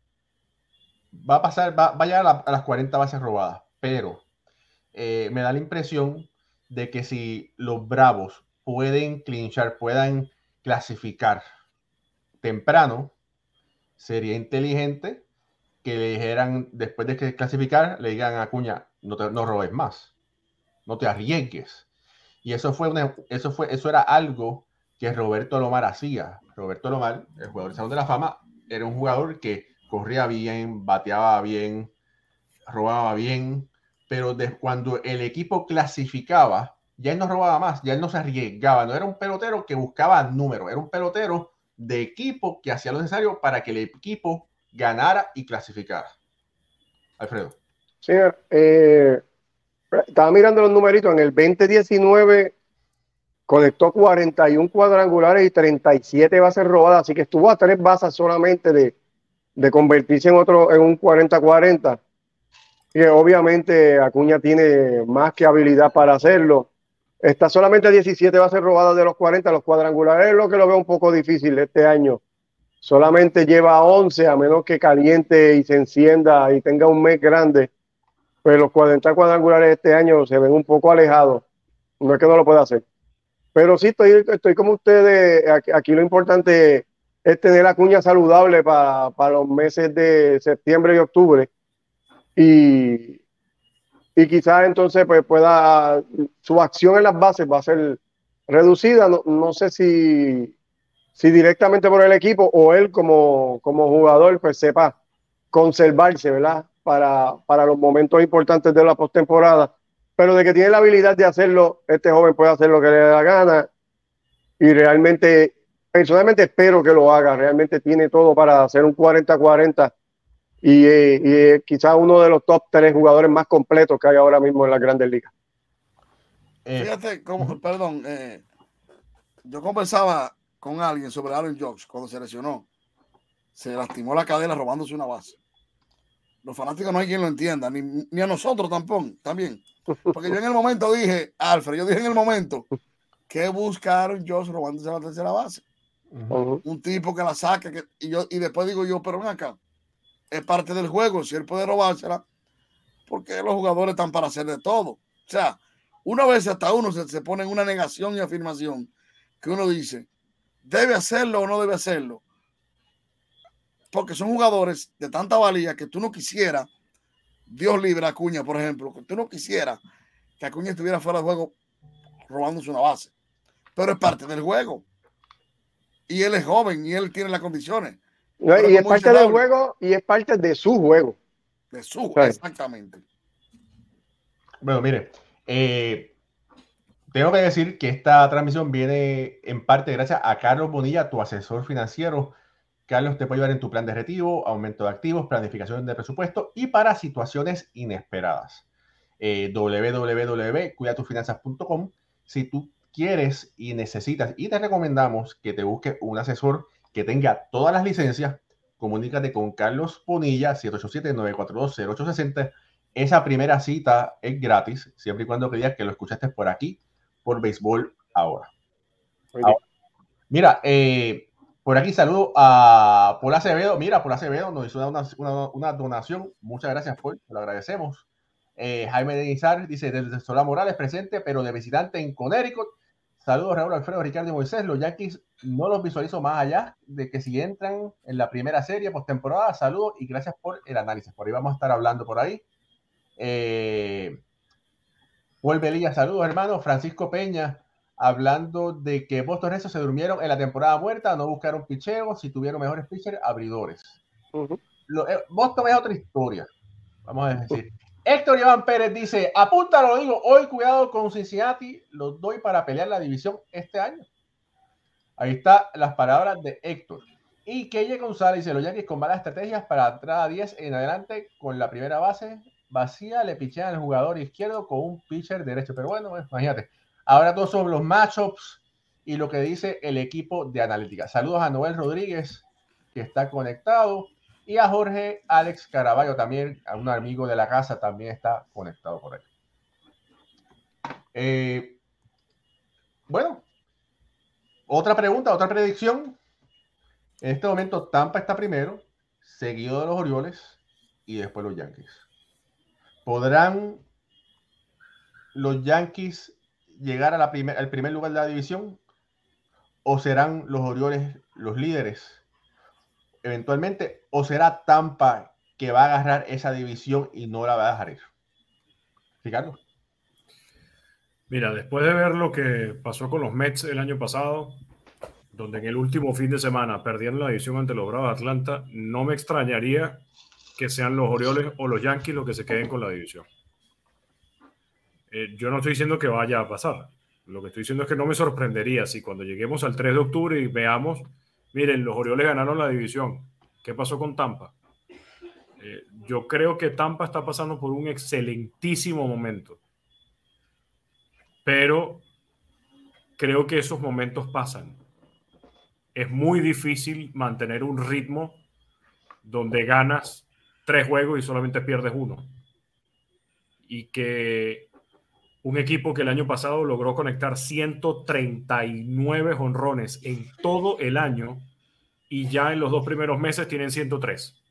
va a pasar, va, a llegar a, las 40 bases robadas, pero eh, me da la impresión de que si los Bravos pueden clinchar, puedan clasificar temprano, sería inteligente que le dijeran, después de que clasificar, le digan a Cuña, no, te, no robes más, no te arriesgues. Y eso fue eso fue, eso era algo que Roberto Lomar hacía. Roberto Lomar, el jugador de la Fama, era un jugador que corría bien, bateaba bien, robaba bien, pero de, cuando el equipo clasificaba, ya él no robaba más, ya él no se arriesgaba, no era un pelotero que buscaba números, era un pelotero de equipo que hacía lo necesario para que el equipo ganara y clasificara. Alfredo. Señor, eh, estaba mirando los numeritos, en el 2019 conectó 41 cuadrangulares y 37 bases robadas, así que estuvo a tres bases solamente de, convertirse en otro, en un 40-40. Que obviamente Acuña tiene más que habilidad para hacerlo. Está solamente 17 bases robadas de los 40, los cuadrangulares es lo que lo veo un poco difícil este año. Solamente lleva 11, a menos que caliente y se encienda y tenga un mes grande. Pero los 40 cuadrangulares este año se ven un poco alejados. No es que no lo pueda hacer. Pero sí, estoy, estoy como ustedes. Aquí, lo importante es tener la cuña saludable para los meses de septiembre y octubre. Y, y quizás entonces pues pueda, su acción en las bases va a ser reducida. No, no sé si, si directamente por el equipo o él como, como jugador pues sepa conservarse, ¿verdad? Para, para los momentos importantes de la postemporada pero de que tiene la habilidad de hacerlo, este joven puede hacer lo que le dé la gana y realmente, personalmente espero que lo haga, realmente tiene todo para hacer un 40-40 y, eh, quizás uno de los top tres jugadores más completos que hay ahora mismo en las grandes ligas. Eh, Fíjate, como, perdón, eh, yo conversaba con alguien sobre Aaron Jokes cuando se lesionó. Se lastimó la cadera robándose una base. Los fanáticos no hay quien lo entienda, ni, ni a nosotros tampoco, también. Porque yo en el momento dije, Alfred, yo dije en el momento, ¿qué buscaron Josh robándose la tercera base? Un tipo que la saque, que, y, yo, y después digo yo, pero ven acá, es parte del juego, si él puede robársela, porque los jugadores están para hacer de todo. O sea, una vez hasta uno se, se pone en una negación y afirmación que uno dice, ¿debe hacerlo o no debe hacerlo? Porque son jugadores de tanta valía que tú no quisieras Dios libre a Acuña, por ejemplo, que tú no quisieras que Acuña estuviera fuera del juego robándose una base, pero es parte del juego. Y él es joven y él tiene las condiciones. y es parte del juego y es parte de su juego. De su juego, exactamente. Bueno, mire, eh, tengo que decir que esta transmisión viene en parte gracias a Carlos Bonilla, tu asesor financiero Carlos te puede ayudar en tu plan de retiro, aumento de activos, planificación de presupuesto y para situaciones inesperadas. Eh, www.cuidatufinanzas.com. Si tú quieres y necesitas y te recomendamos que te busques un asesor que tenga todas las licencias, comunícate con Carlos Ponilla, 787-942-0860. Esa primera cita es gratis, siempre y cuando creas que lo escuchaste por aquí, por Béisbol ahora. ahora mira, eh, por aquí saludo a Paul Acevedo. Mira, Paul Acevedo nos hizo una, donación. Muchas gracias, Paul. Lo agradecemos. Eh, Jaime de Izar dice, desde Sola Morales presente, pero de visitante en Connecticut. Saludos, Raúl Alfredo, Ricardo y Moisés. Los Yankees no los visualizo más allá de que si entran en la primera serie postemporada, saludos y gracias por el análisis. Por ahí vamos a estar hablando por ahí. Eh, Paul Belilla, saludos, hermano. Francisco Peña, hablando de que Boston Red se durmieron en la temporada muerta, no buscaron picheos, si tuvieron mejores pitchers, abridores. Eh, Boston es otra historia, vamos a decir. Héctor Iván Pérez dice, apúntalo, digo, hoy cuidado con Cincinnati, los doy para pelear la división este año. Ahí está las palabras de Héctor. Y Keye González dice, los Yankees con malas estrategias para entrada 10 en adelante con la primera base vacía, le pichean al jugador izquierdo con un pitcher derecho. Pero bueno, imagínate, Ahora todos son los matchups y lo que dice el equipo de analítica. Saludos a Noel Rodríguez, que está conectado, y a Jorge Alex Caraballo también, a un amigo de la casa, también está conectado por ahí. Eh, bueno, otra pregunta, otra predicción. En este momento Tampa está primero, seguido de los Orioles y después los Yankees. ¿Podrán los Yankees llegar la al primer lugar de la división? ¿O serán los Orioles los líderes eventualmente? ¿O será Tampa que va a agarrar esa división y no la va a dejar ir? Ricardo. Mira, después de ver lo que pasó con los Mets el año pasado, donde en el último fin de semana perdieron la división ante los Bravos de Atlanta, no me extrañaría que sean los Orioles o los Yankees los que se queden con la división. Eh, yo no estoy diciendo que vaya a pasar. Lo que estoy diciendo es que no me sorprendería si cuando lleguemos al 3 de octubre y veamos, miren, los Orioles ganaron la división. ¿Qué pasó con Tampa? Eh, yo creo que Tampa está pasando por un excelentísimo momento. Pero creo que esos momentos pasan. Es muy difícil mantener un ritmo donde ganas tres juegos y solamente pierdes uno. Y que un equipo que el año pasado logró conectar 139 honrones en todo el año y ya en los dos primeros meses tienen 103.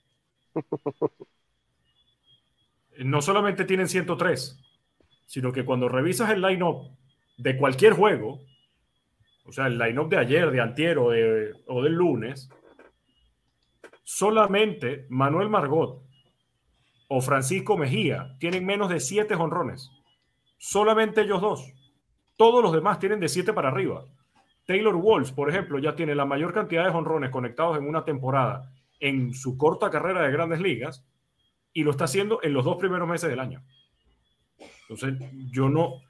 No solamente tienen 103, sino que cuando revisas el line-up de cualquier juego, o sea, el line-up de ayer, de antier o, de, o del lunes, solamente Manuel Margot o Francisco Mejía tienen menos de 7 honrones. Solamente ellos dos. Todos los demás tienen de 7 para arriba. Taylor Walsh, por ejemplo, ya tiene la mayor cantidad de honrones conectados en una temporada en su corta carrera de grandes ligas y lo está haciendo en los dos primeros meses del año. Entonces, yo no,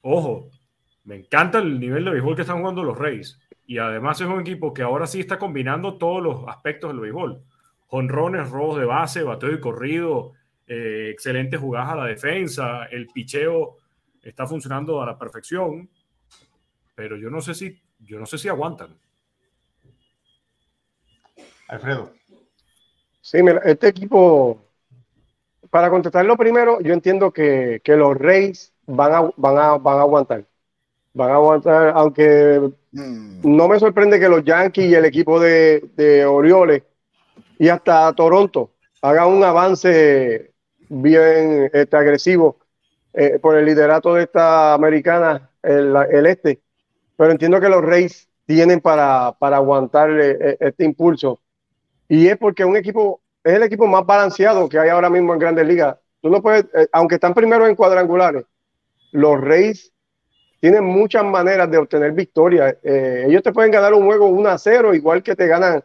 ojo, me encanta el nivel de béisbol que están jugando los Reyes y además es un equipo que ahora sí está combinando todos los aspectos del béisbol. Honrones, robos de base, bateo y corrido, eh, excelentes jugadas a la defensa, el picheo está funcionando a la perfección, pero yo no sé si, yo no sé si aguantan. Alfredo. Sí, mira, este equipo, para contestarlo primero, yo entiendo que, los Reyes van a, van, a, van a aguantar. Van a aguantar, aunque mm. no me sorprende que los Yankees y el equipo de, de Orioles y hasta Toronto hagan un avance bien este, agresivo eh, por el liderato de esta americana, el, este. Pero entiendo que los Reyes tienen para, para aguantar eh, este impulso. Y es porque un equipo, es el equipo más balanceado que hay ahora mismo en Grandes Ligas. Tú no puedes, eh, aunque están primero en cuadrangulares, los Reyes tienen muchas maneras de obtener victorias. ellos te pueden ganar un juego 1 a 0, igual que te ganan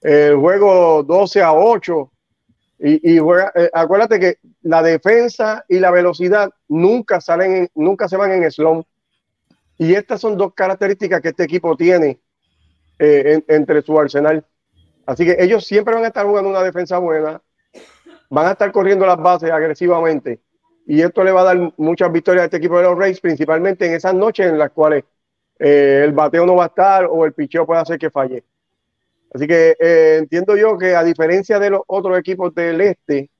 el juego 12 a 8 y, y eh, acuérdate que la defensa y la velocidad nunca salen, nunca se van en slump. Y estas son dos características que este equipo tiene eh, entre su arsenal. Así que ellos siempre van a estar jugando una defensa buena, van a estar corriendo las bases agresivamente. Y esto le va a dar muchas victorias a este equipo de los Rays, principalmente en esas noches en las cuales eh, el bateo no va a estar o el picheo puede hacer que falle. Así que eh, entiendo yo que a diferencia de los otros equipos del este,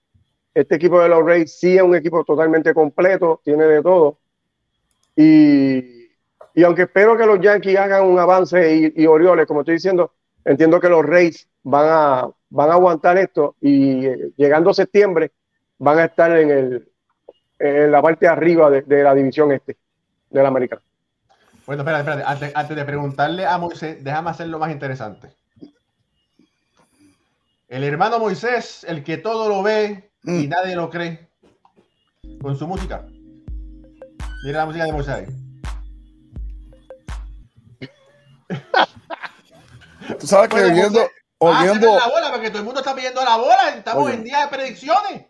este equipo de los Rays sí es un equipo totalmente completo, tiene de todo. Y, y aunque espero que los Yankees hagan un avance y, Orioles, como estoy diciendo, entiendo que los Rays van a, van a aguantar esto y eh, llegando septiembre van a estar en, el, en la parte arriba de, la división este de la americana. Bueno, espérate, espérate. Antes, antes de preguntarle a Moisés, déjame hacerlo más interesante. El hermano Moisés, el que todo lo ve y mm. nadie lo cree, con su música. Mira la música de Moisés. Tú sabes que oyendo, oyendo... la bola, porque todo el mundo está pidiendo la bola. Estamos en día de predicciones.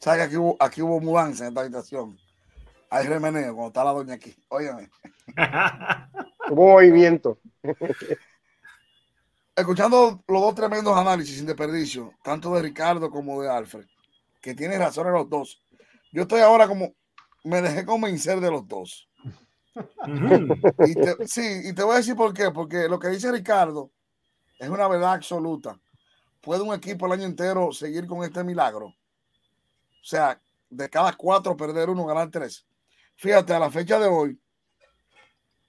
¿Sabes que aquí hubo, aquí hubo mudanza en esta habitación? Hay remeneo cuando está la doña aquí. Óyeme. hubo movimiento escuchando los dos tremendos análisis sin desperdicio, tanto de Ricardo como de Alfred, que tiene razón en los dos. Yo estoy ahora como, me dejé convencer de los dos. sí, y te voy a decir por qué. Porque lo que dice Ricardo es una verdad absoluta. ¿Puede un equipo el año entero seguir con este milagro? O sea, de cada cuatro perder uno, ganar tres. Fíjate, a la fecha de hoy,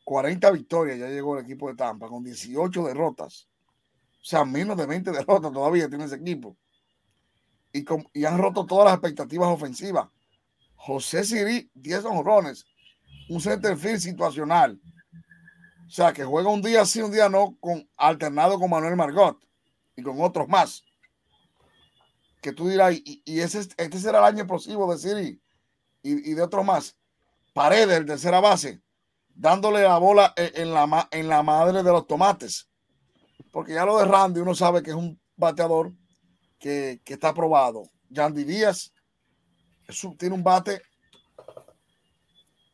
40 victorias ya llegó el equipo de Tampa con 18 derrotas. O sea, menos de 20 derrotas todavía tiene ese equipo. Y, y han roto todas las expectativas ofensivas. José Siri, 10 honrones, un centerfield situacional. O sea, que juega un día sí, un día no, con, alternado con Manuel Margot y con otros más. Que tú dirás, y, ese, este será el año explosivo de Siri y, de otros más. Paredes, el tercera base, dándole la bola en la, en la madre de los tomates. Porque ya lo de Randy, uno sabe que es un bateador que, que está aprobado. Yandy Díaz tiene un bate,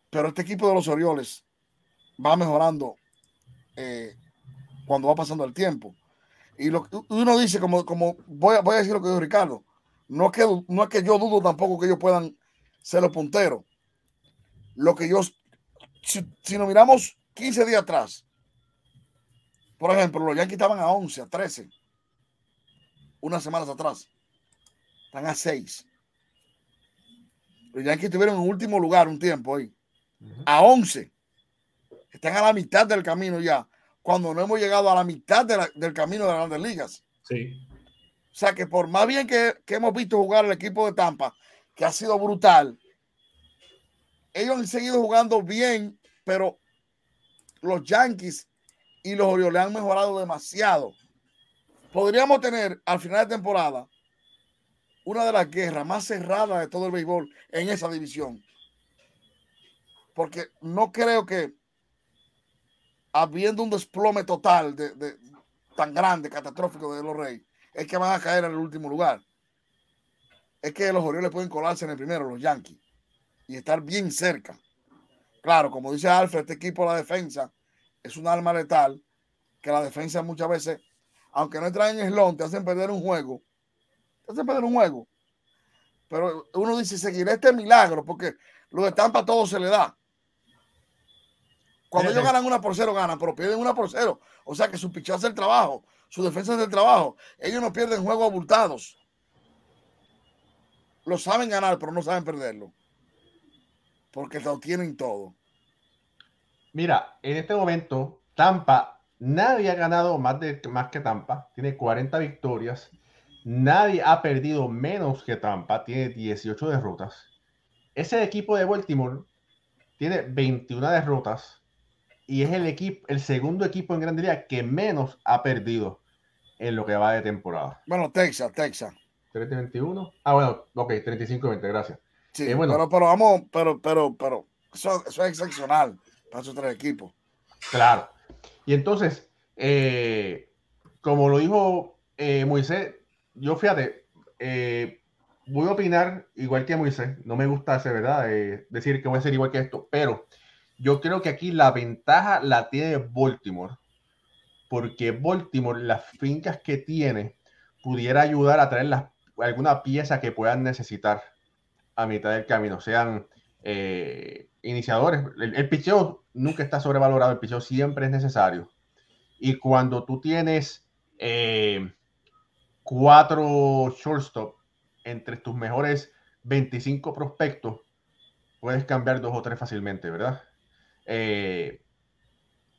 pero este equipo de los Orioles va mejorando eh, cuando va pasando el tiempo. Y lo, uno dice, como, como voy, a, voy a decir lo que dijo Ricardo, no es, que, no es que yo dudo tampoco que ellos puedan ser los punteros. Lo que yo, si, si nos miramos 15 días atrás, por ejemplo, los Yankees estaban a 11, a 13, unas semanas atrás, están a 6. Los Yankees estuvieron en último lugar un tiempo ahí. A 11. Están a la mitad del camino ya. Cuando no hemos llegado a la mitad del camino de las grandes ligas. Sí. O sea que por más bien que, hemos visto jugar el equipo de Tampa, que ha sido brutal, ellos han seguido jugando bien, pero los Yankees y los Orioles han mejorado demasiado. Podríamos tener al final de temporada una de las guerras más cerradas de todo el béisbol en esa división. Porque no creo que habiendo un desplome total de, tan grande, catastrófico de los Reyes, es que van a caer en el último lugar. Es que los Orioles pueden colarse en el primero, los Yankees, y estar bien cerca. Claro, como dice Alfred, este equipo, la defensa, es un arma letal, que la defensa muchas veces, aunque no traen eslón, te hacen perder un juego se perder un juego. Pero uno dice, seguiré este milagro, porque lo de Tampa todo se le da. Cuando ellos ganan una por cero, ganan, pero pierden una por cero. O sea que su pichón es el trabajo, su defensa es el trabajo. Ellos no pierden juegos abultados. Lo saben ganar, pero no saben perderlo. Porque lo tienen todo. Mira, en este momento, Tampa, nadie ha ganado más, de, más que Tampa. Tiene 40 victorias Nadie ha perdido menos que Tampa, tiene 18 derrotas. Ese equipo de Baltimore tiene 21 derrotas y es el equipo, el segundo equipo en Gran Liga que menos ha perdido en lo que va de temporada. Bueno, Texas, Texas. 30-21. Ah, bueno, ok, 35-20, gracias. Sí, eh, bueno, pero, pero vamos, pero, pero, pero, eso, es excepcional para esos tres equipos. Claro. Y entonces, eh, como lo dijo eh, Moisés, yo fíjate, eh, voy a opinar igual que Moisés. No me gusta hacer, ¿verdad? Eh, decir que voy a ser igual que esto, pero yo creo que aquí la ventaja la tiene Baltimore, porque Baltimore, las fincas que tiene, pudiera ayudar a traer las, alguna pieza que puedan necesitar a mitad del camino, sean iniciadores. El, el picheo nunca está sobrevalorado, el picheo siempre es necesario. Y cuando tú tienes cuatro shortstop entre tus mejores 25 prospectos, puedes cambiar dos o tres fácilmente, ¿verdad? Eh,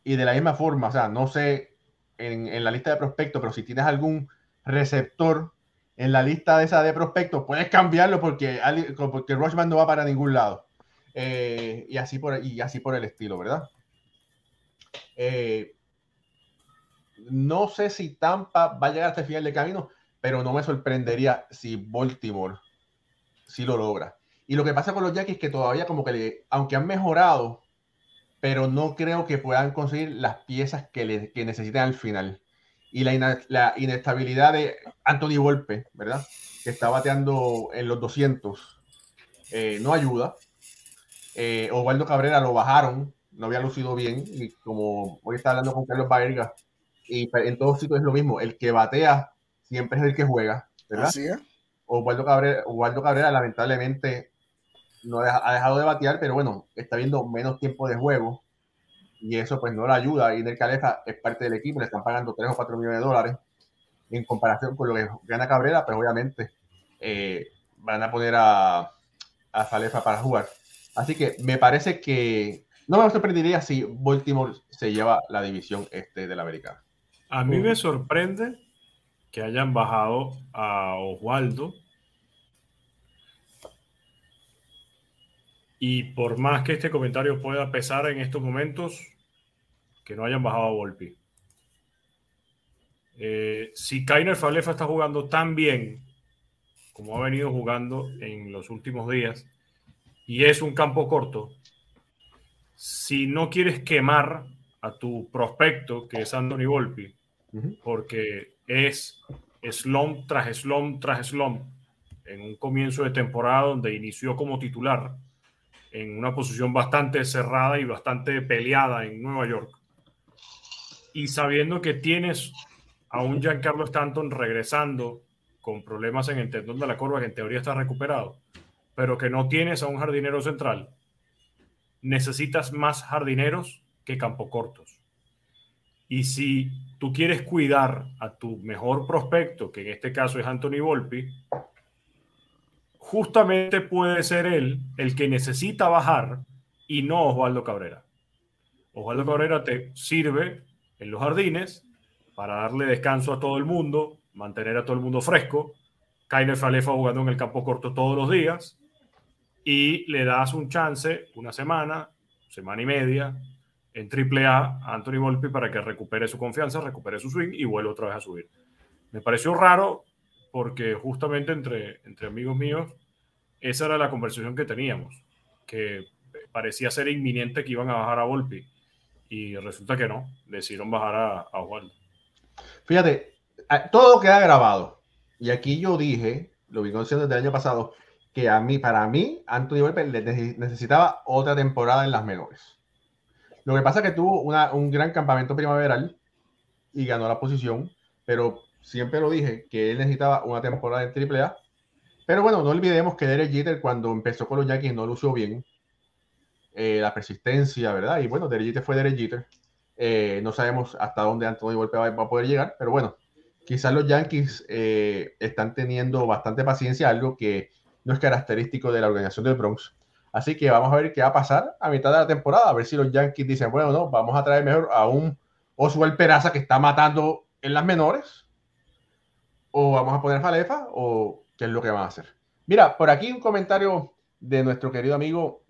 y de la misma forma, o sea, no sé en, la lista de prospectos, pero si tienes algún receptor en la lista de esa de prospectos, puedes cambiarlo porque, porque Rushman no va para ningún lado. Eh, y, así por, y así por el estilo, ¿verdad? Eh, no sé si Tampa va a llegar hasta el final de camino, pero no me sorprendería si Baltimore sí lo logra. Y lo que pasa con los Yankees es que todavía como que, aunque han mejorado, pero no creo que puedan conseguir las piezas que, le, que necesitan al final. Y la, inestabilidad de Anthony Volpe, ¿verdad? Que está bateando en los 200, eh, no ayuda. Eh, Osvaldo Cabrera lo bajaron, no había lucido bien, y como hoy está hablando con Carlos Baerga, y en todos sitios es lo mismo, el que batea siempre es el que juega, ¿verdad? Así es. Osvaldo Cabrera, Cabrera lamentablemente no ha dejado de batear, pero bueno, está viendo menos tiempo de juego. y eso pues no le ayuda. Iner Calefa es parte del equipo, le están pagando 3 o 4 millones de dólares en comparación con lo que gana Cabrera, pues obviamente eh, van a poner a, a para jugar. Así que me parece que no me sorprendería si Baltimore se lleva la división este de la americana. A mí me sorprende que hayan bajado a Oswaldo. Y por más que este comentario pueda pesar en estos momentos, que no hayan bajado a Volpi. Eh, si Kainer Falefa está jugando tan bien como ha venido jugando en los últimos días y es un campo corto, si no quieres quemar a tu prospecto, que es Anthony Volpi, porque es slump tras slump tras slump en un comienzo de temporada donde inició como titular en una posición bastante cerrada y bastante peleada en Nueva York. Y sabiendo que tienes a un Giancarlo Stanton regresando con problemas en el tendón de la curva que en teoría está recuperado, pero que no tienes a un jardinero central, necesitas más jardineros que campo cortos. Y si tú quieres cuidar a tu mejor prospecto, que en este caso es Anthony Volpi, justamente puede ser él el que necesita bajar y no Osvaldo Cabrera. Osvaldo Cabrera te sirve en los jardines para darle descanso a todo el mundo, mantener a todo el mundo fresco. Kainer Falefa jugando en el campo corto todos los días y le das un chance, una semana, semana y media, en triple A Anthony Volpi para que recupere su confianza, recupere su swing y vuelva otra vez a subir. Me pareció raro porque justamente entre, entre amigos míos, esa era la conversación que teníamos, que parecía ser inminente que iban a bajar a Volpi y resulta que no, decidieron bajar a, a Osvaldo. Fíjate, todo queda grabado. Y aquí yo dije, lo vi desde el año pasado, que a mí, para mí, Anthony Volpi necesitaba otra temporada en las menores. Lo que pasa es que tuvo un gran campamento primaveral y ganó la posición, pero siempre lo dije que él necesitaba una temporada en AAA. Pero bueno, no olvidemos que Derek Jeter cuando empezó con los Yankees no lució bien. Eh, la persistencia, ¿verdad? Y bueno, Derek Jeter fue Derek Jeter. Eh, no sabemos hasta dónde Anthony Volpe va, a poder llegar, pero bueno, quizás los Yankees eh, están teniendo bastante paciencia, algo que no es característico de la organización del Bronx. Así que vamos a ver qué va a pasar a mitad de la temporada, a ver si los Yankees dicen, bueno, no, vamos a traer mejor a un Oswald Peraza que está matando en las menores, o vamos a poner Falefa, o qué es lo que van a hacer. Mira, por aquí un comentario de nuestro querido amigo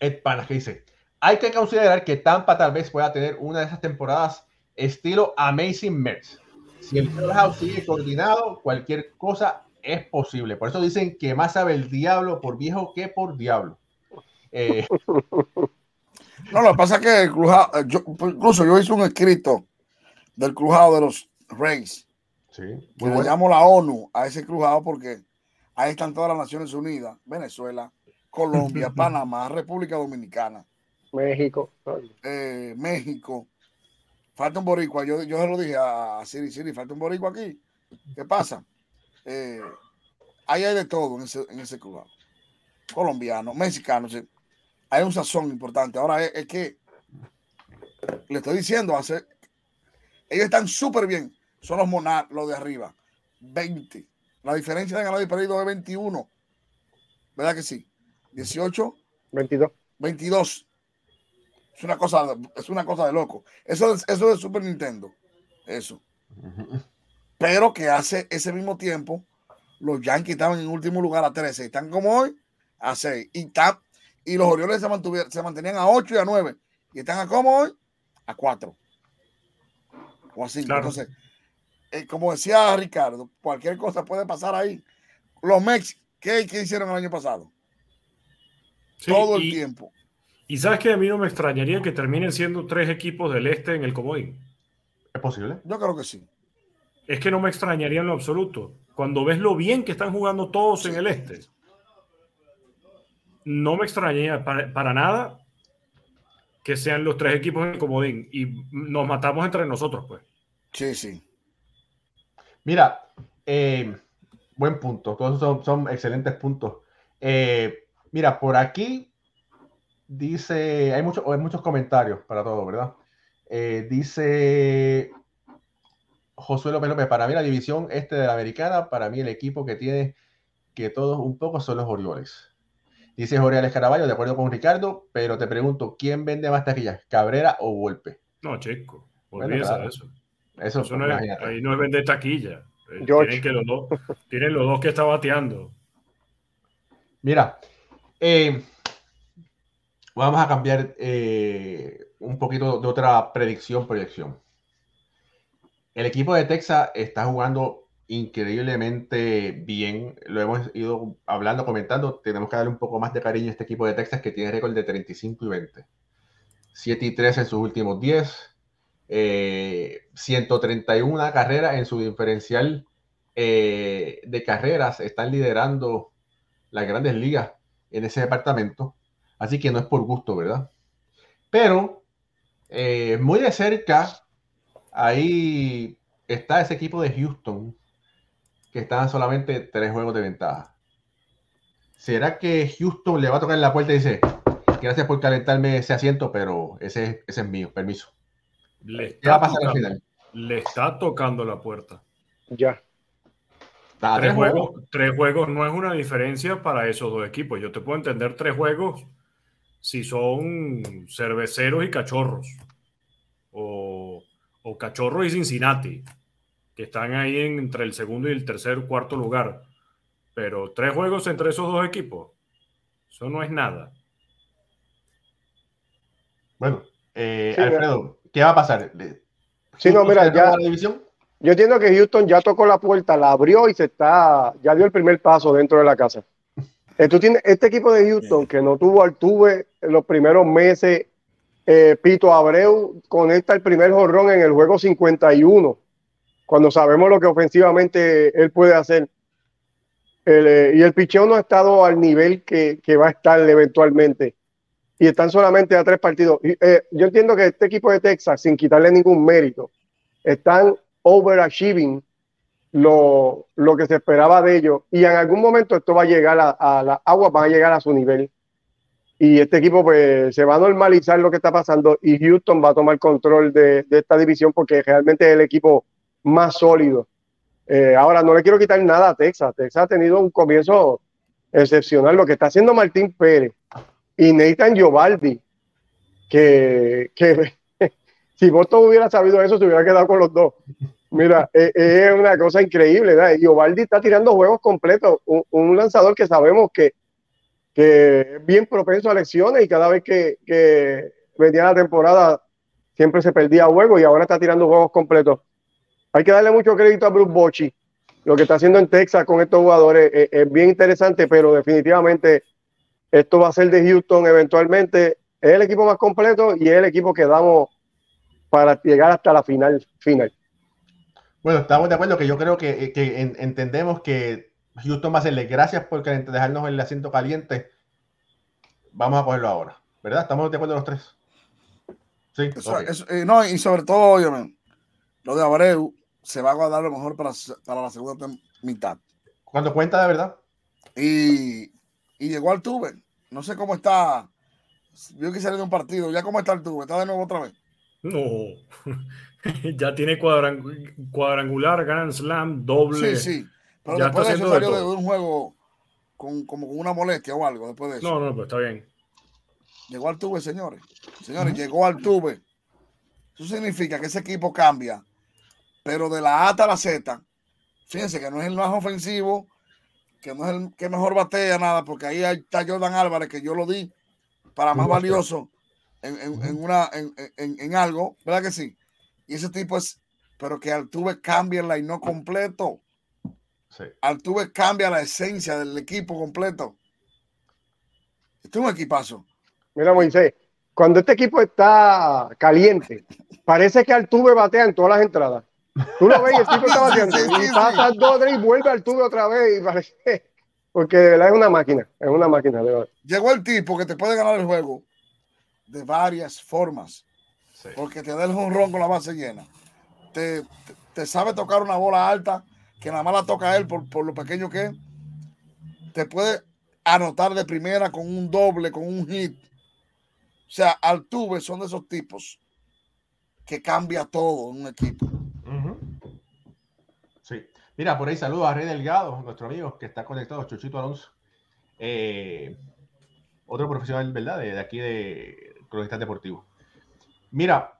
Ed Panas que dice, hay que considerar que Tampa tal vez pueda tener una de esas temporadas estilo Amazing Mets. Si el house sigue coordinado, cualquier cosa es posible. Por eso dicen que más sabe el diablo por viejo que por diablo. Eh, no, lo que pasa es que el crujado, eh, incluso yo hice un escrito del crujado de los Reyes. Sí, le llamo la ONU a ese crujado porque ahí están todas las Naciones Unidas, Venezuela, Colombia, Panamá, República Dominicana, México, eh, México. Falta un boricua. Yo, yo se lo dije a Siri, Siri, falta un boricua aquí. ¿Qué pasa? Eh, ahí hay de todo en ese, en ese club. Colombiano, mexicano. hay un sazón importante. Ahora es, que le estoy diciendo, hace, ellos están súper bien. Son los monar, los de arriba. 20. La diferencia de ganado y perdido es 21. ¿Verdad que sí? 18. 22. 22. Es una cosa, es una cosa de loco. Eso, eso es Super Nintendo. Eso. Pero que hace ese mismo tiempo, los Yankees estaban en último lugar a 13. Están como hoy a 6. Y, y los Orioles se, mantuvieron, se mantenían a 8 y a 9. Y están a como hoy a 4. O así. Entonces, eh, como decía Ricardo, cualquier cosa puede pasar ahí. Los Mex, ¿qué, hicieron el año pasado? Todo el tiempo. Y sabes que a mí no me extrañaría que terminen siendo tres equipos del este en el comodín. ¿Es posible? Yo creo que sí es que no me extrañaría en lo absoluto. Cuando ves lo bien que están jugando todos en el este, no me extrañaría para, nada que sean los tres equipos en el comodín y nos matamos entre nosotros, pues. Sí, sí. Mira, eh, buen punto. Todos son, son excelentes puntos. Eh, mira, por aquí dice, hay, mucho, hay muchos comentarios para todo, ¿verdad? Eh, dice Josué López López, para mí la división este de la americana, para mí el equipo que tiene que todos un poco son los Orioles. Dice Jorge Alex Caraballo, de acuerdo con Ricardo, pero te pregunto, ¿quién vende más taquillas, Cabrera o Golpe? No, chico, olvídese de eso. Eso, no es, ahí no es vender taquilla. Eh, tienen, que los dos, tienen los dos que está bateando. Mira, eh, vamos a cambiar eh, un poquito de otra predicción, proyección. El equipo de Texas está jugando increíblemente bien. Lo hemos ido hablando, comentando. Tenemos que darle un poco más de cariño a este equipo de Texas que tiene récord de 35 y 20. 7 y 3 en sus últimos 10. 131 carreras en su diferencial eh, de carreras. Están liderando las grandes ligas en ese departamento. Así que no es por gusto, ¿verdad? Pero eh, muy de cerca, ahí está ese equipo de Houston, que están solamente tres juegos de ventaja. ¿Será que Houston le va a tocar en la puerta y dice, gracias por calentarme ese asiento, pero ese, ese es mío, permiso? Le está, va a pasar al final? le está tocando la puerta. Ya. Tres juegos, tres juegos no es una diferencia para esos dos equipos. Yo te puedo entender tres juegos si son cerveceros y cachorros. O, o cachorros y Cincinnati, que están ahí entre el segundo y el tercer, cuarto lugar. Pero tres juegos entre esos dos equipos, eso no es nada. Bueno, eh, Alfredo, ¿qué va a pasar? Sí, no, mira, ya. La división? Yo entiendo que Houston ya tocó la puerta, la abrió y se está, ya dio el primer paso dentro de la casa. Tú tienes este equipo de Houston que no tuvo Altuve en los primeros meses. Eh, Pito Abreu conecta el primer jorrón en el juego 51, cuando sabemos lo que ofensivamente él puede hacer. Eh, y el picheo no ha estado al nivel que, va a estar eventualmente. Y están solamente a tres partidos. Eh, yo entiendo que este equipo de Texas, sin quitarle ningún mérito, están overachieving lo, lo que se esperaba de ellos. Y en algún momento esto va a llegar a, las aguas, van a llegar a su nivel. Y este equipo pues se va a normalizar lo que está pasando y Houston va a tomar control de, esta división porque realmente es el equipo más sólido. Eh, ahora, no le quiero quitar nada a Texas. Texas ha tenido un comienzo excepcional. Lo que está haciendo Martín Pérez y Nathan Giovaldi, que, que si Boston hubiera sabido eso, se hubiera quedado con los dos. Mira, eh, es una cosa increíble, ¿verdad? Y Ovaldi está tirando juegos completos, un, lanzador que sabemos que, es bien propenso a lesiones y cada vez que, venía la temporada siempre se perdía juego y ahora está tirando juegos completos. Hay que darle mucho crédito a Bruce Bochy. Lo que está haciendo en Texas con estos jugadores es, es bien interesante, pero definitivamente esto va a ser de Houston eventualmente. Es el equipo más completo y es el equipo que damos para llegar hasta la final. final. Bueno, estamos de acuerdo que yo creo que, entendemos que Houston va a hacerle gracias por dejarnos el asiento caliente. Vamos a cogerlo ahora, ¿verdad? ¿Estamos de acuerdo los tres? Sí. Eh, no, y sobre todo, obviamente, lo de Abreu se va a guardar lo mejor para, la segunda mitad. Cuando cuenta de verdad. Y, y llegó al tuve. No sé cómo está. Vio que salió de un partido. ¿Ya cómo está el tuve? ¿Está de nuevo otra vez? No, ya tiene cuadrangular, Grand Slam, doble. Sí, sí. Pero ya después está de eso salió de, un juego con, como con una molestia o algo después de eso. No, no, pero está bien. Llegó al tube, señores. Señores, llegó al tube. Eso significa que ese equipo cambia, pero de la A hasta la Z, fíjense que no es el más ofensivo, que no es el que mejor batea nada, porque ahí está Jordan Álvarez, que yo lo di para más valioso en, una, en, algo, ¿verdad que sí? Y ese tipo es, pero que Altuve cambia el line no completo. Sí. Altuve cambia la esencia del equipo completo. Este es un equipazo. Mira, Moisés, cuando este equipo está caliente, parece que Altuve batea en todas las entradas. Tú lo ves y el tipo está bateando. y pasa dos, y vuelve Altuve otra vez y parece. Porque de verdad es una máquina. Es una máquina. Llegó el tipo que te puede ganar el juego de varias formas. Porque te da el jonrón con la base llena. Te, te, sabe tocar una bola alta que nada más la toca él por, por lo pequeño que es. Te puede anotar de primera con un doble, con un hit. O sea, Altuve son de esos tipos que cambia todo en un equipo. Sí. Mira, por ahí saludo a Rey Delgado, nuestro amigo que está conectado, Chuchito Alonso. Eh, otro profesional, ¿verdad? De, aquí de Cronista Deportivo. Mira,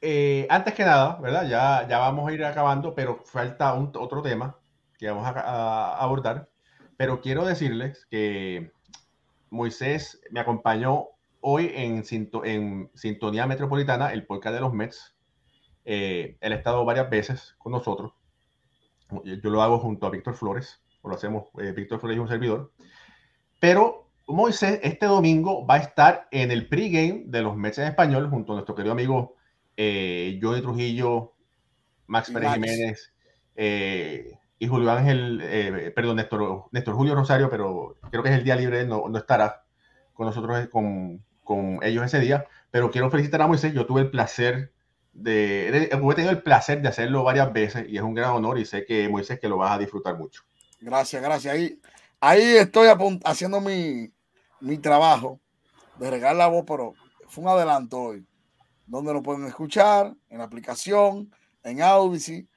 eh, antes que nada, ¿verdad? Ya, ya vamos a ir acabando, pero falta un, otro tema que vamos a, abordar. Pero quiero decirles que Moisés me acompañó hoy en, en Sintonía Metropolitana, el podcast de los Mets. Eh, él ha estado varias veces con nosotros. Yo lo hago junto a Víctor Flores, o lo hacemos eh, Víctor Flores y un servidor. Pero Moisés este domingo va a estar en el pregame de los Mets en español junto a nuestro querido amigo eh, Johnny Trujillo, Max Pérez Jiménez eh, y Julio Ángel, eh, perdón, Néstor, Néstor, Julio Rosario, pero creo que es el día libre, no, no estará con nosotros, con, con, ellos ese día. Pero quiero felicitar a Moisés, yo tuve el placer de, de, he tenido el placer de hacerlo varias veces y es un gran honor y sé que Moisés que lo vas a disfrutar mucho. Gracias, gracias. Ahí, ahí estoy haciendo mi, mi trabajo de regar la voz, pero fue un adelanto hoy donde lo pueden escuchar, en la aplicación, en Audicy,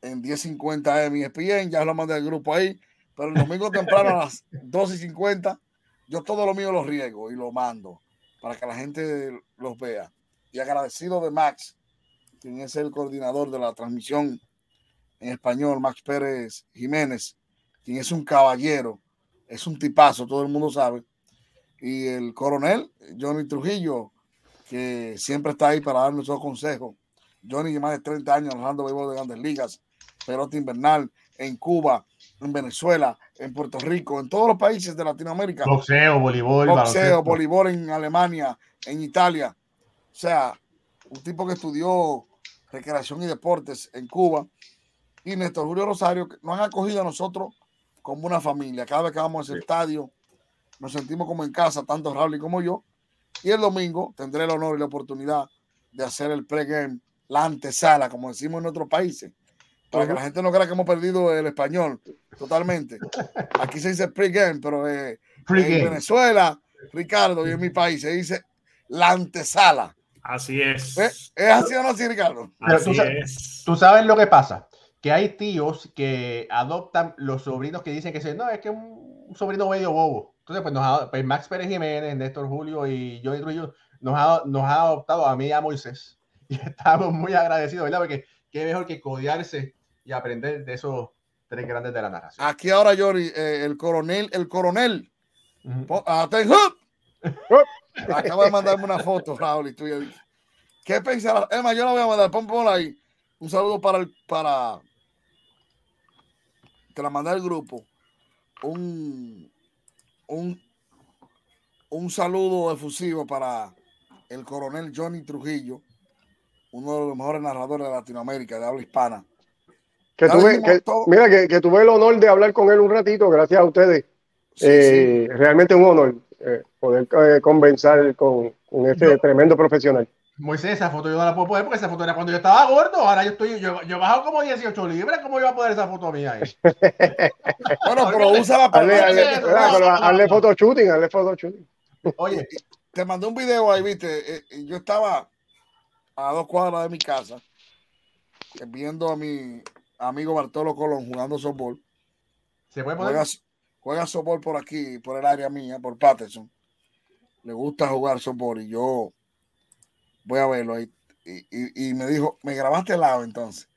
en 1050 M ESPN, ya lo mandé al grupo ahí, pero el domingo temprano a las 12 y 50, yo todo lo mío lo riego y lo mando para que la gente los vea. Y agradecido de Max, quien es el coordinador de la transmisión en español, Max Pérez Jiménez, quien es un caballero, es un tipazo, todo el mundo sabe. Y el coronel Johnny Trujillo, que siempre está ahí para darnos esos consejos. Johnny más de 30 años narrando béisbol de grandes ligas, pelota invernal, en Cuba, en Venezuela, en Puerto Rico, en todos los países de Latinoamérica. Boxeo, voleibol. Boxeo, voleibol en Alemania, en Italia. O sea, un tipo que estudió recreación y deportes en Cuba. Y Néstor Julio Rosario, que nos han acogido a nosotros como una familia. Cada vez que vamos al estadio, nos sentimos como en casa, tanto Raúl como yo. Y el domingo tendré el honor y la oportunidad de hacer el pregame, la antesala, como decimos en otros países, para que la gente no crea que hemos perdido el español totalmente. Aquí se dice pregame, pero eh, en Venezuela, Ricardo, y en mi país se dice la antesala. Así es. ¿Es, así o no así, Ricardo? Así tú, es. tú sabes lo que pasa, que hay tíos que adoptan los sobrinos que dicen que no, es que un sobrino medio bobo. Entonces, pues, nos ha, pues Max Pérez Jiménez, Néstor Julio y yo Trujillo nos ha, nos ha adoptado a mí y a Moisés. Y estamos muy agradecidos, ¿verdad? Porque qué mejor que codearse y aprender de esos tres grandes de la narración. Aquí ahora, Jory, eh, el coronel, el coronel. Atención. Acaba de mandarme una foto, Raúl, y tú ya ¿Qué pensarás? Emma, yo la voy a mandar, pon, ahí. Un saludo para el, para. Te la mandé al grupo. Un, un, un saludo efusivo para el coronel Johnny Trujillo, uno de los mejores narradores de Latinoamérica, de habla hispana. Que tuve, mira, que, tuve el honor de hablar con él un ratito, gracias a ustedes. Eh, realmente un honor eh, poder eh, conversar con, con ese tremendo profesional. Moisés, esa foto yo no la puedo poner porque esa foto era cuando yo estaba gordo. Ahora yo estoy, yo, yo bajo como 18 libras. ¿Cómo yo voy a poner esa foto mía ahí? bueno, pero usa la palabra. Hazle foto shooting, hazle foto shooting. Oye, te mandé un video ahí, viste. Eh, yo estaba a dos cuadras de mi casa viendo a mi amigo Bartolo Colón jugando softball. ¿Se puede poner? Juega, juega softball por aquí, por el área mía, por Patterson. Le gusta jugar softball y yo voy a verlo ahí. Y, me dijo, me grabaste el lado entonces.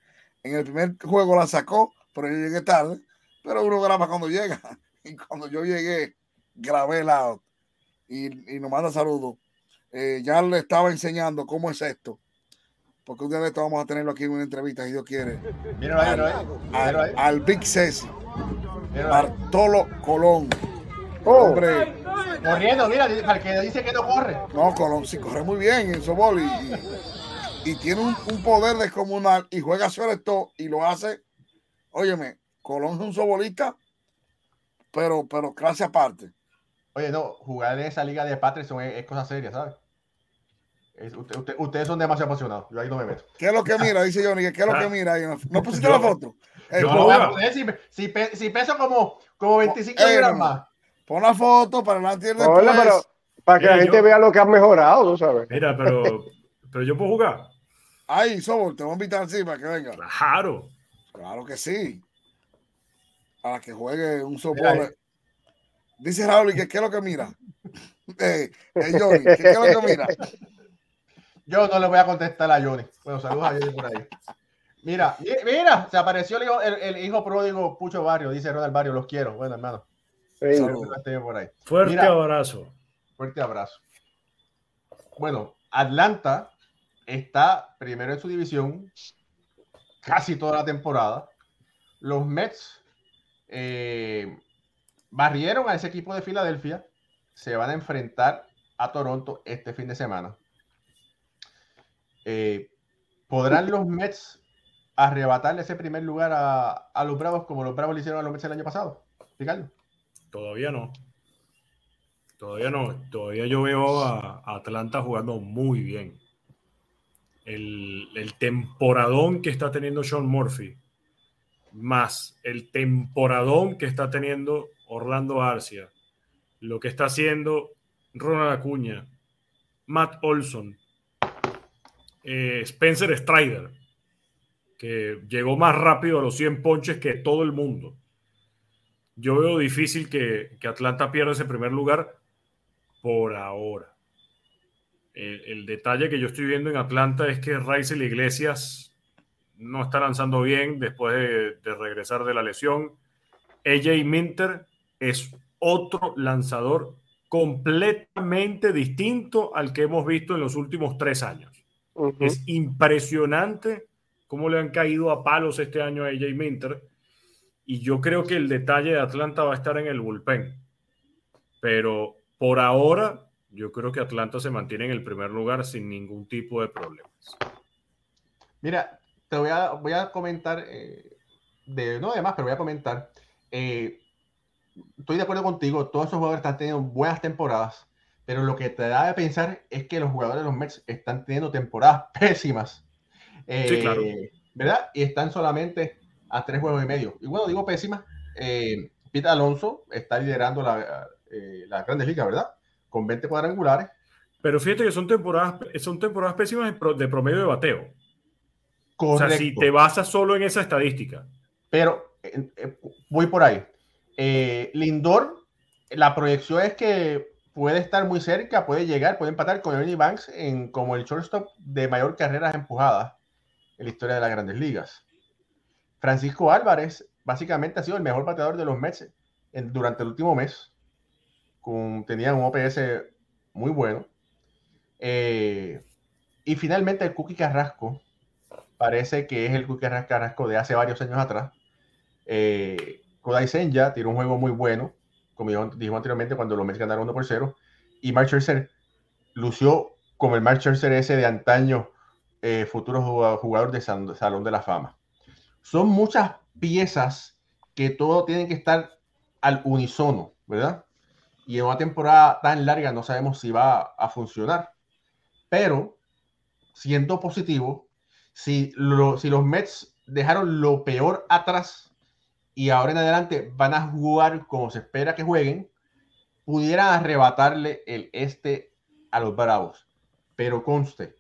En el primer juego la sacó, pero yo llegué tarde. Pero uno graba cuando llega. Y cuando yo llegué, grabé el lado. Y, y nos manda saludos. Eh, ya le estaba enseñando cómo es esto. Porque un día de esto vamos a tenerlo aquí en una entrevista, si Dios quiere. Míralo ahí, al, al, al, Big Ceci. Bartolo Colón. Oh. Hombre, Corriendo, mira, para que dice que no corre. No, Colón sí corre muy bien en softball y, y, tiene un, poder descomunal y juega sobre esto y lo hace. Óyeme, Colón es un sobolista, pero, pero clase aparte. Oye, no, jugar en esa liga de Patterson es, es cosa seria, ¿sabes? ustedes son demasiado apasionados. Yo ahí no me meto. ¿Qué es lo que mira? Dice Johnny. ¿Qué es lo que mira? ¿No pusiste la foto? si, si, peso como, como 25 libras más. Pon la foto para adelante pero, Para que la gente vea lo que han mejorado, ¿tú sabes? Mira, pero, pero yo puedo jugar. Ay, Sobol, te voy a invitar así para que venga. Claro. Claro que sí. Para que juegue un softball. Dice Raúl, ¿qué, ¿qué es lo que mira? Eh, eh, Johnny, ¿qué, ¿qué, es lo que mira? Yo no le voy a contestar a Johnny. Bueno, saludos a Johnny por ahí. Mira, mira, se apareció el hijo, el, el hijo pródigo Pucho Barrio, dice Ronald Barrio, los quiero. Bueno, hermano. Sí, por ahí. Fuerte abrazo. Fuerte abrazo. Bueno, Atlanta está primero en su división casi toda la temporada. Los Mets eh, barrieron a ese equipo de Filadelfia. Se van a enfrentar a Toronto este fin de semana. Eh, ¿Podrán los Mets arrebatarle ese primer lugar a, los Bravos como los Bravos le hicieron a los Mets el año pasado? Ricardo. Todavía no. Todavía no. Todavía yo veo a, Atlanta jugando muy bien. El, temporadón que está teniendo Sean Murphy, más el temporadón que está teniendo Orlando Arcia, lo que está haciendo Ronald Acuña, Matt Olson, eh, Spencer Strider, que llegó más rápido a los 100 ponches que todo el mundo. Yo veo difícil que, Atlanta pierda ese primer lugar por ahora. El, detalle que yo estoy viendo en Atlanta es que y Iglesias no está lanzando bien después de, de regresar de la lesión. AJ Minter es otro lanzador completamente distinto al que hemos visto en los últimos tres años. Es impresionante cómo le han caído a palos este año a AJ Minter. Y yo creo que el detalle de Atlanta va a estar en el bullpen. Pero por ahora, yo creo que Atlanta se mantiene en el primer lugar sin ningún tipo de problemas. Mira, te voy a, voy a comentar, eh, de, no además, pero voy a comentar. Eh, estoy de acuerdo contigo, todos esos jugadores están teniendo buenas temporadas, pero lo que te da de pensar es que los jugadores de los Mets están teniendo temporadas pésimas. sí, claro. Eh, ¿Verdad? Y están solamente a tres juegos y medio. Y bueno, digo pésimas. Eh, Pete Alonso está liderando la, eh, la Grandes Ligas, ¿verdad? Con 20 cuadrangulares. Pero fíjate que son temporadas, son temporadas pésimas de promedio de bateo. Correcto. O sea, si te basas solo en esa estadística. Pero voy por ahí. Lindor, la proyección es que puede estar muy cerca, puede llegar, puede empatar con Ernie Banks en, como el shortstop de mayor carreras empujadas en la historia de las grandes ligas. Francisco Álvarez básicamente ha sido el mejor bateador de los Mets durante el último mes. Con, tenía un OPS muy bueno. Eh, y finalmente el Cookie Carrasco parece que es el Cookie Carrasco de hace varios años atrás. Eh, Kodai Senja tiró un juego muy bueno como dijo anteriormente, cuando los Mets ganaron 1 por 0. Y Mark Scherzer lució como el Mark Scherzer ese de antaño, eh, futuro jugador de Salón de la Fama. Son muchas piezas que todo tienen que estar al unísono, ¿verdad? Y en una temporada tan larga no sabemos si va a funcionar. Pero, siendo positivo, si, si los Mets dejaron lo peor atrás y ahora en adelante van a jugar como se espera que jueguen, pudieran arrebatarle el este a los Bravos. Pero conste,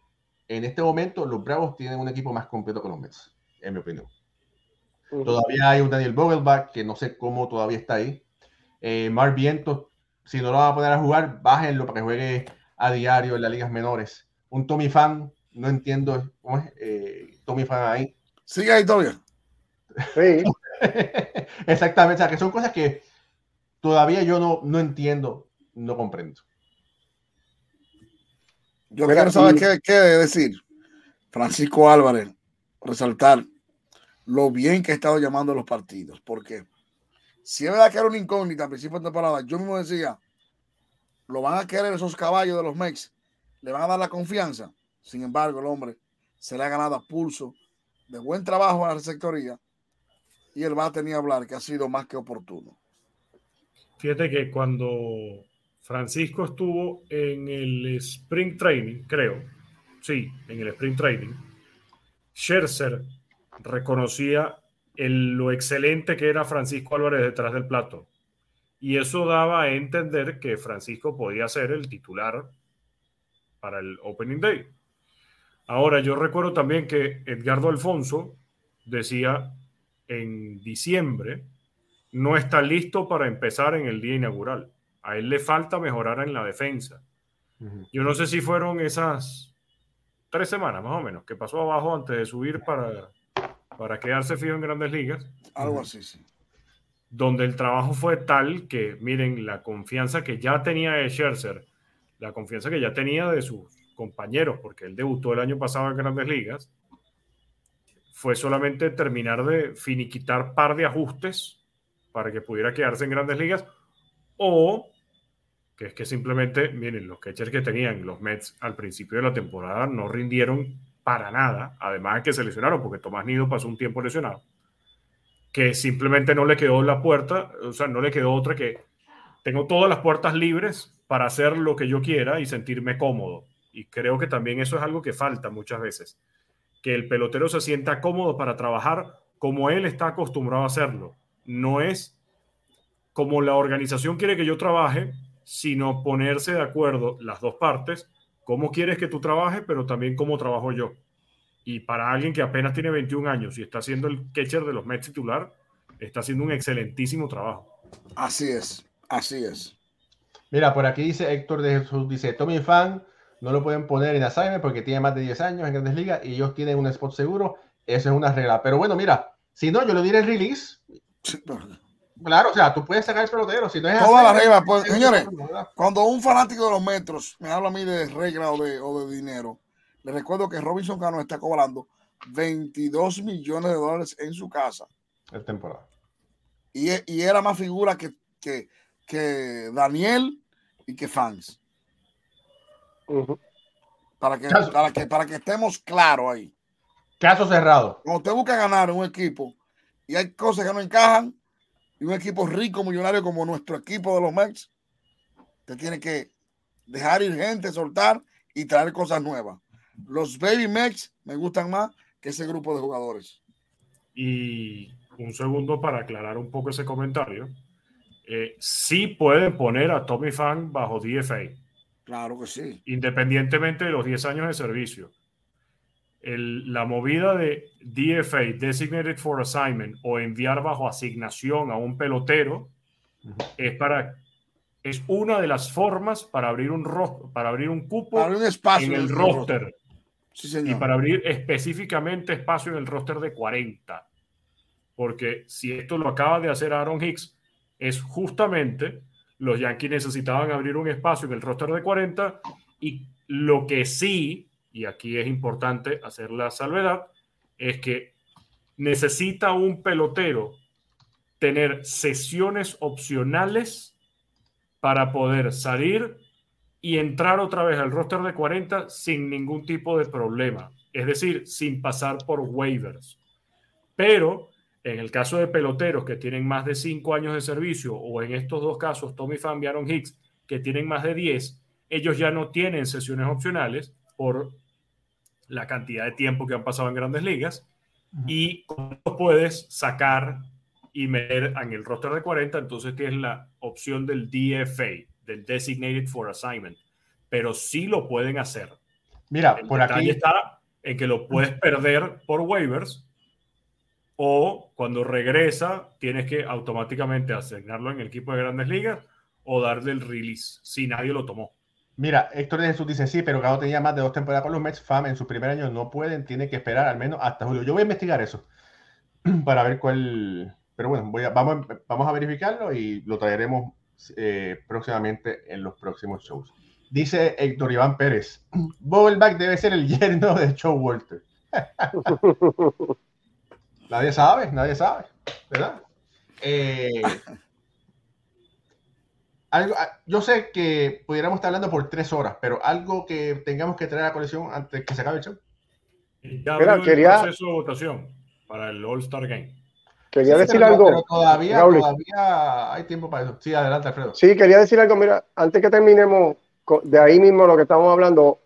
en este momento los Bravos tienen un equipo más completo que los Mets, en mi opinión. Todavía hay un Daniel Vogelbach que no sé cómo todavía está ahí. Eh, Mar Vientos, si no lo van a poner a jugar, bájenlo para que juegue a diario en las ligas menores. Un Tommy Fan, no entiendo cómo es eh, Tommy Fan ahí. Sigue ahí todavía. Sí. Exactamente, o sea, que son cosas que todavía yo no, no entiendo, no comprendo. Yo quiero saber qué, qué decir. Francisco Álvarez, resaltar lo bien que ha estado llamando los partidos, porque si es verdad que era una incógnita al principio de temporada, yo mismo decía, lo van a querer esos caballos de los Mex, le van a dar la confianza. Sin embargo, el hombre se le ha ganado a pulso de buen trabajo a la receptoría y a tener que hablar, que ha sido más que oportuno. Fíjate que cuando Francisco estuvo en el Spring Training, creo, sí, en el Spring Training, Scherzer reconocía lo excelente que era Francisco Álvarez detrás del plato. y eso daba a entender que Francisco podía ser el titular para el Opening Day. Ahora, yo recuerdo también que Edgardo Alfonso decía en diciembre, no está listo para empezar en el día inaugural. A él le falta mejorar en la defensa. Yo no sé si fueron esas tres semanas más o menos que pasó abajo antes de subir para, para quedarse fijo en grandes ligas. Algo así, sí donde el trabajo fue tal que, miren, la confianza que ya tenía de Scherzer, la confianza que ya tenía de sus compañeros, porque él debutó el año pasado en Grandes Ligas, fue solamente terminar de finiquitar par de ajustes para que pudiera quedarse en Grandes Ligas, o que es que simplemente, miren, los catchers que tenían los Mets al principio de la temporada no rindieron para nada, además de que se lesionaron, porque Tomás Nido pasó un tiempo lesionado que simplemente no le quedó la puerta, o sea, no le quedó otra que tengo todas las puertas libres para hacer lo que yo quiera y sentirme cómodo. Y creo que también eso es algo que falta muchas veces, que el pelotero se sienta cómodo para trabajar como él está acostumbrado a hacerlo. No es como la organización quiere que yo trabaje, sino ponerse de acuerdo las dos partes, cómo quieres que tú trabajes, pero también cómo trabajo yo. Y para alguien que apenas tiene 21 años y está siendo el catcher de los Mets titular, está haciendo un excelentísimo trabajo. Así es, así es. Mira, por aquí dice Héctor de Jesús, dice, Tommy Fan no lo pueden poner en assignment porque tiene más de 10 años en Grandes Ligas y ellos tienen un spot seguro. Eso es una regla. Pero bueno, mira, si no, yo le diré el release. Claro, o sea, tú puedes sacar el pelotero. Si no es Toda la regla, pues, señores, cuando un fanático de los metros me habla a mí de regla o de, o de dinero, le recuerdo que Robinson Cano está cobrando 22 millones de dólares en su casa. El temporada. Y, y, era más figura que, que, que, Daniel y que fans. para, que, para, que, para que estemos claros ahí. Caso cerrado. Cuando usted busca ganar un equipo y hay cosas que no encajan, y un equipo rico, millonario como nuestro equipo de los Mets, usted tiene que dejar ir gente, soltar y traer cosas nuevas. Los Baby Mex me gustan más que ese grupo de jugadores. Y un segundo para aclarar un poco ese comentario. Eh, sí pueden poner a Tommy Fan bajo DFA. Claro que sí. Independientemente de los 10 años de servicio. La movida de DFA, Designated for Assignment, o enviar bajo asignación a un pelotero, es para es una de las formas para abrir un para abrir un cupo un espacio en el roster. y para abrir específicamente espacio en el roster de 40. Porque si esto lo acaba de hacer Aaron Hicks, es justamente los Yankees necesitaban abrir un espacio en el roster de 40 y lo que sí, y aquí es importante hacer la salvedad, es que necesita un pelotero tener sesiones opcionales para poder salir y entrar otra vez al roster de 40 sin ningún tipo de problema, es decir, sin pasar por waivers. Pero en el caso de peloteros que tienen más de 5 años de servicio, o en estos dos casos, Tommy Pham y Aaron Hicks, que tienen más de 10, ellos ya no tienen sesiones opcionales por la cantidad de tiempo que han pasado en grandes ligas y los puedes sacar y meter en el roster de 40, entonces tienes la opción del DFA, del Designated for Assignment, pero sí lo pueden hacer. Mira, por aquí está en que lo puedes perder por waivers o cuando regresa tienes que automáticamente asignarlo en el equipo de grandes ligas o darle el release si nadie lo tomó. Mira, Héctor de Jesús dice sí, pero cuando tenía más de dos temporadas con los Mets, FAM en su primer año no pueden, tiene que esperar al menos hasta julio. Yo voy a investigar eso para ver cuál. Pero bueno, voy a, vamos, a verificarlo y lo traeremos eh, próximamente en los próximos shows. Dice Héctor Iván Pérez, Bobelback debe ser el yerno de Show Walter. nadie sabe, nadie sabe, ¿verdad? Eh, algo, ah, yo sé que pudiéramos estar hablando por tres horas, pero algo que tengamos que traer a colección antes que se acabe el show. Ya quería... proceso de votación para el All-Star Game. Quería decir algo. todavía, todavía hay tiempo para eso. Sí, adelante, Alfredo. Sí, quería decir algo. Mira, antes que terminemos de ahí mismo lo que estamos hablando,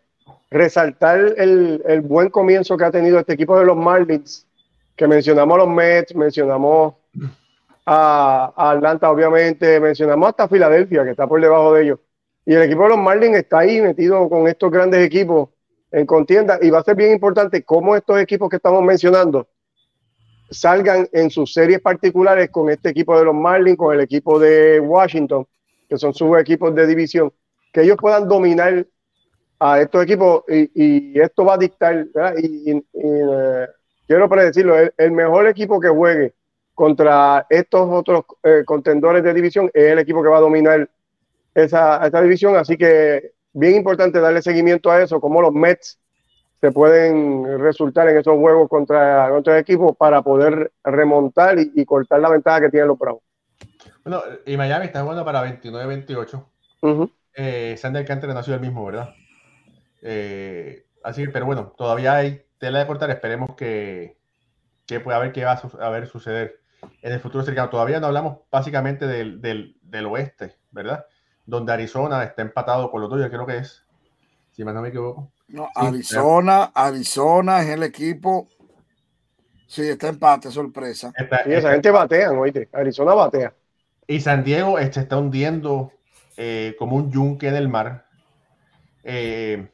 resaltar el, el buen comienzo que ha tenido este equipo de los Marlins, que mencionamos los Mets, mencionamos a, Atlanta, obviamente, mencionamos hasta Filadelfia, que está por debajo de ellos. Y el equipo de los Marlins está ahí metido con estos grandes equipos en contienda. Y va a ser bien importante cómo estos equipos que estamos mencionando salgan en sus series particulares con este equipo de los Marlins, con el equipo de Washington, que son sus equipos de división, que ellos puedan dominar a estos equipos. Y, esto va a dictar, y, eh, quiero predecirlo, el, el, mejor equipo que juegue contra estos otros eh, contendores de división es el equipo que va a dominar esa, esa división, así que bien importante darle seguimiento a eso, como los Mets se pueden resultar en esos juegos contra otros equipos para poder remontar y, cortar la ventaja que tienen los Bravos. Bueno, y Miami está jugando para 29-28. Eh, Sander Canter no ha sido el mismo, ¿verdad? Eh, así, pero bueno, todavía hay tela de cortar. Esperemos que, que pueda ver qué va a, ver suceder en el futuro cercano. Todavía no hablamos básicamente del, del, del oeste, ¿verdad? Donde Arizona está empatado con los dos, creo que es, si más no me equivoco. No, Arizona, Arizona es el equipo. Sí, está empate, sorpresa. y esa gente batea, oíste. Arizona batea. Y San Diego se este, está hundiendo eh, como un yunque en el mar. Eh,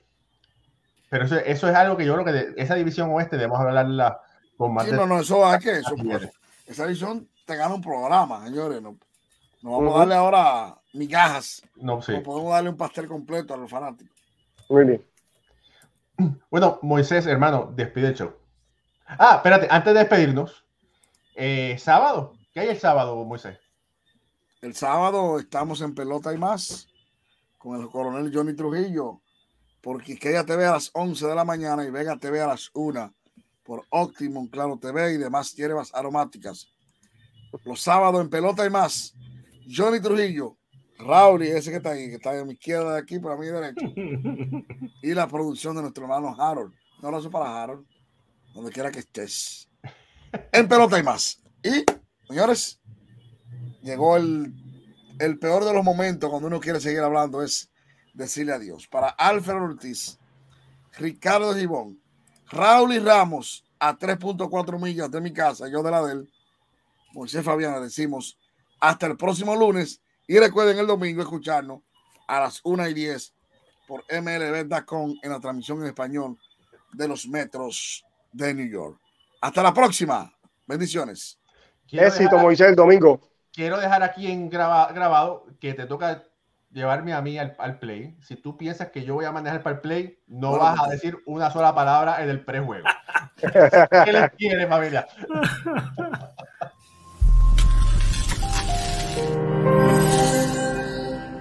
pero eso, eso, es algo que yo creo que de esa división oeste debemos hablarla con más. Sí, no, no, eso es que eso, pues, esa división te gana un programa, señores. No, no vamos a darle ahora migajas. No, sí. No podemos darle un pastel completo a los fanáticos. Muy bien. Bueno, Moisés, hermano, despide el show. Ah, espérate, antes de despedirnos, eh, sábado, ¿qué hay el sábado, Moisés? El sábado estamos en Pelota y más con el coronel Johnny Trujillo, porque que ella TV a las 11 de la mañana y Vega TV a las 1 por Optimum, Claro TV y demás hierbas aromáticas. Los sábados en Pelota y más, Johnny Trujillo, Raúl y ese que está ahí, que está a mi izquierda de aquí, para mi derecha. y la producción de nuestro hermano Harold. Un abrazo para Harold, donde quiera que estés. En pelota y más. Y, señores, llegó el, el peor de los momentos cuando uno quiere seguir hablando, es decirle adiós. Para Alfred Ortiz, Ricardo Gibón, Raúl y Ramos a 3.4 millas de mi casa, yo de la de él, Moisés Fabián, decimos hasta el próximo lunes y recuerden el domingo escucharnos a las 1 y 10 por MLB.com en la transmisión en español de los metros de New York. Hasta la próxima. Bendiciones. Éxito, Moisés, el domingo. Quiero dejar aquí en grabado que te toca llevarme a mí al, play. Si tú piensas que yo voy a manejar para el play, no vas a decir una sola palabra en el prejuego. ¿Qué les quiere, familia?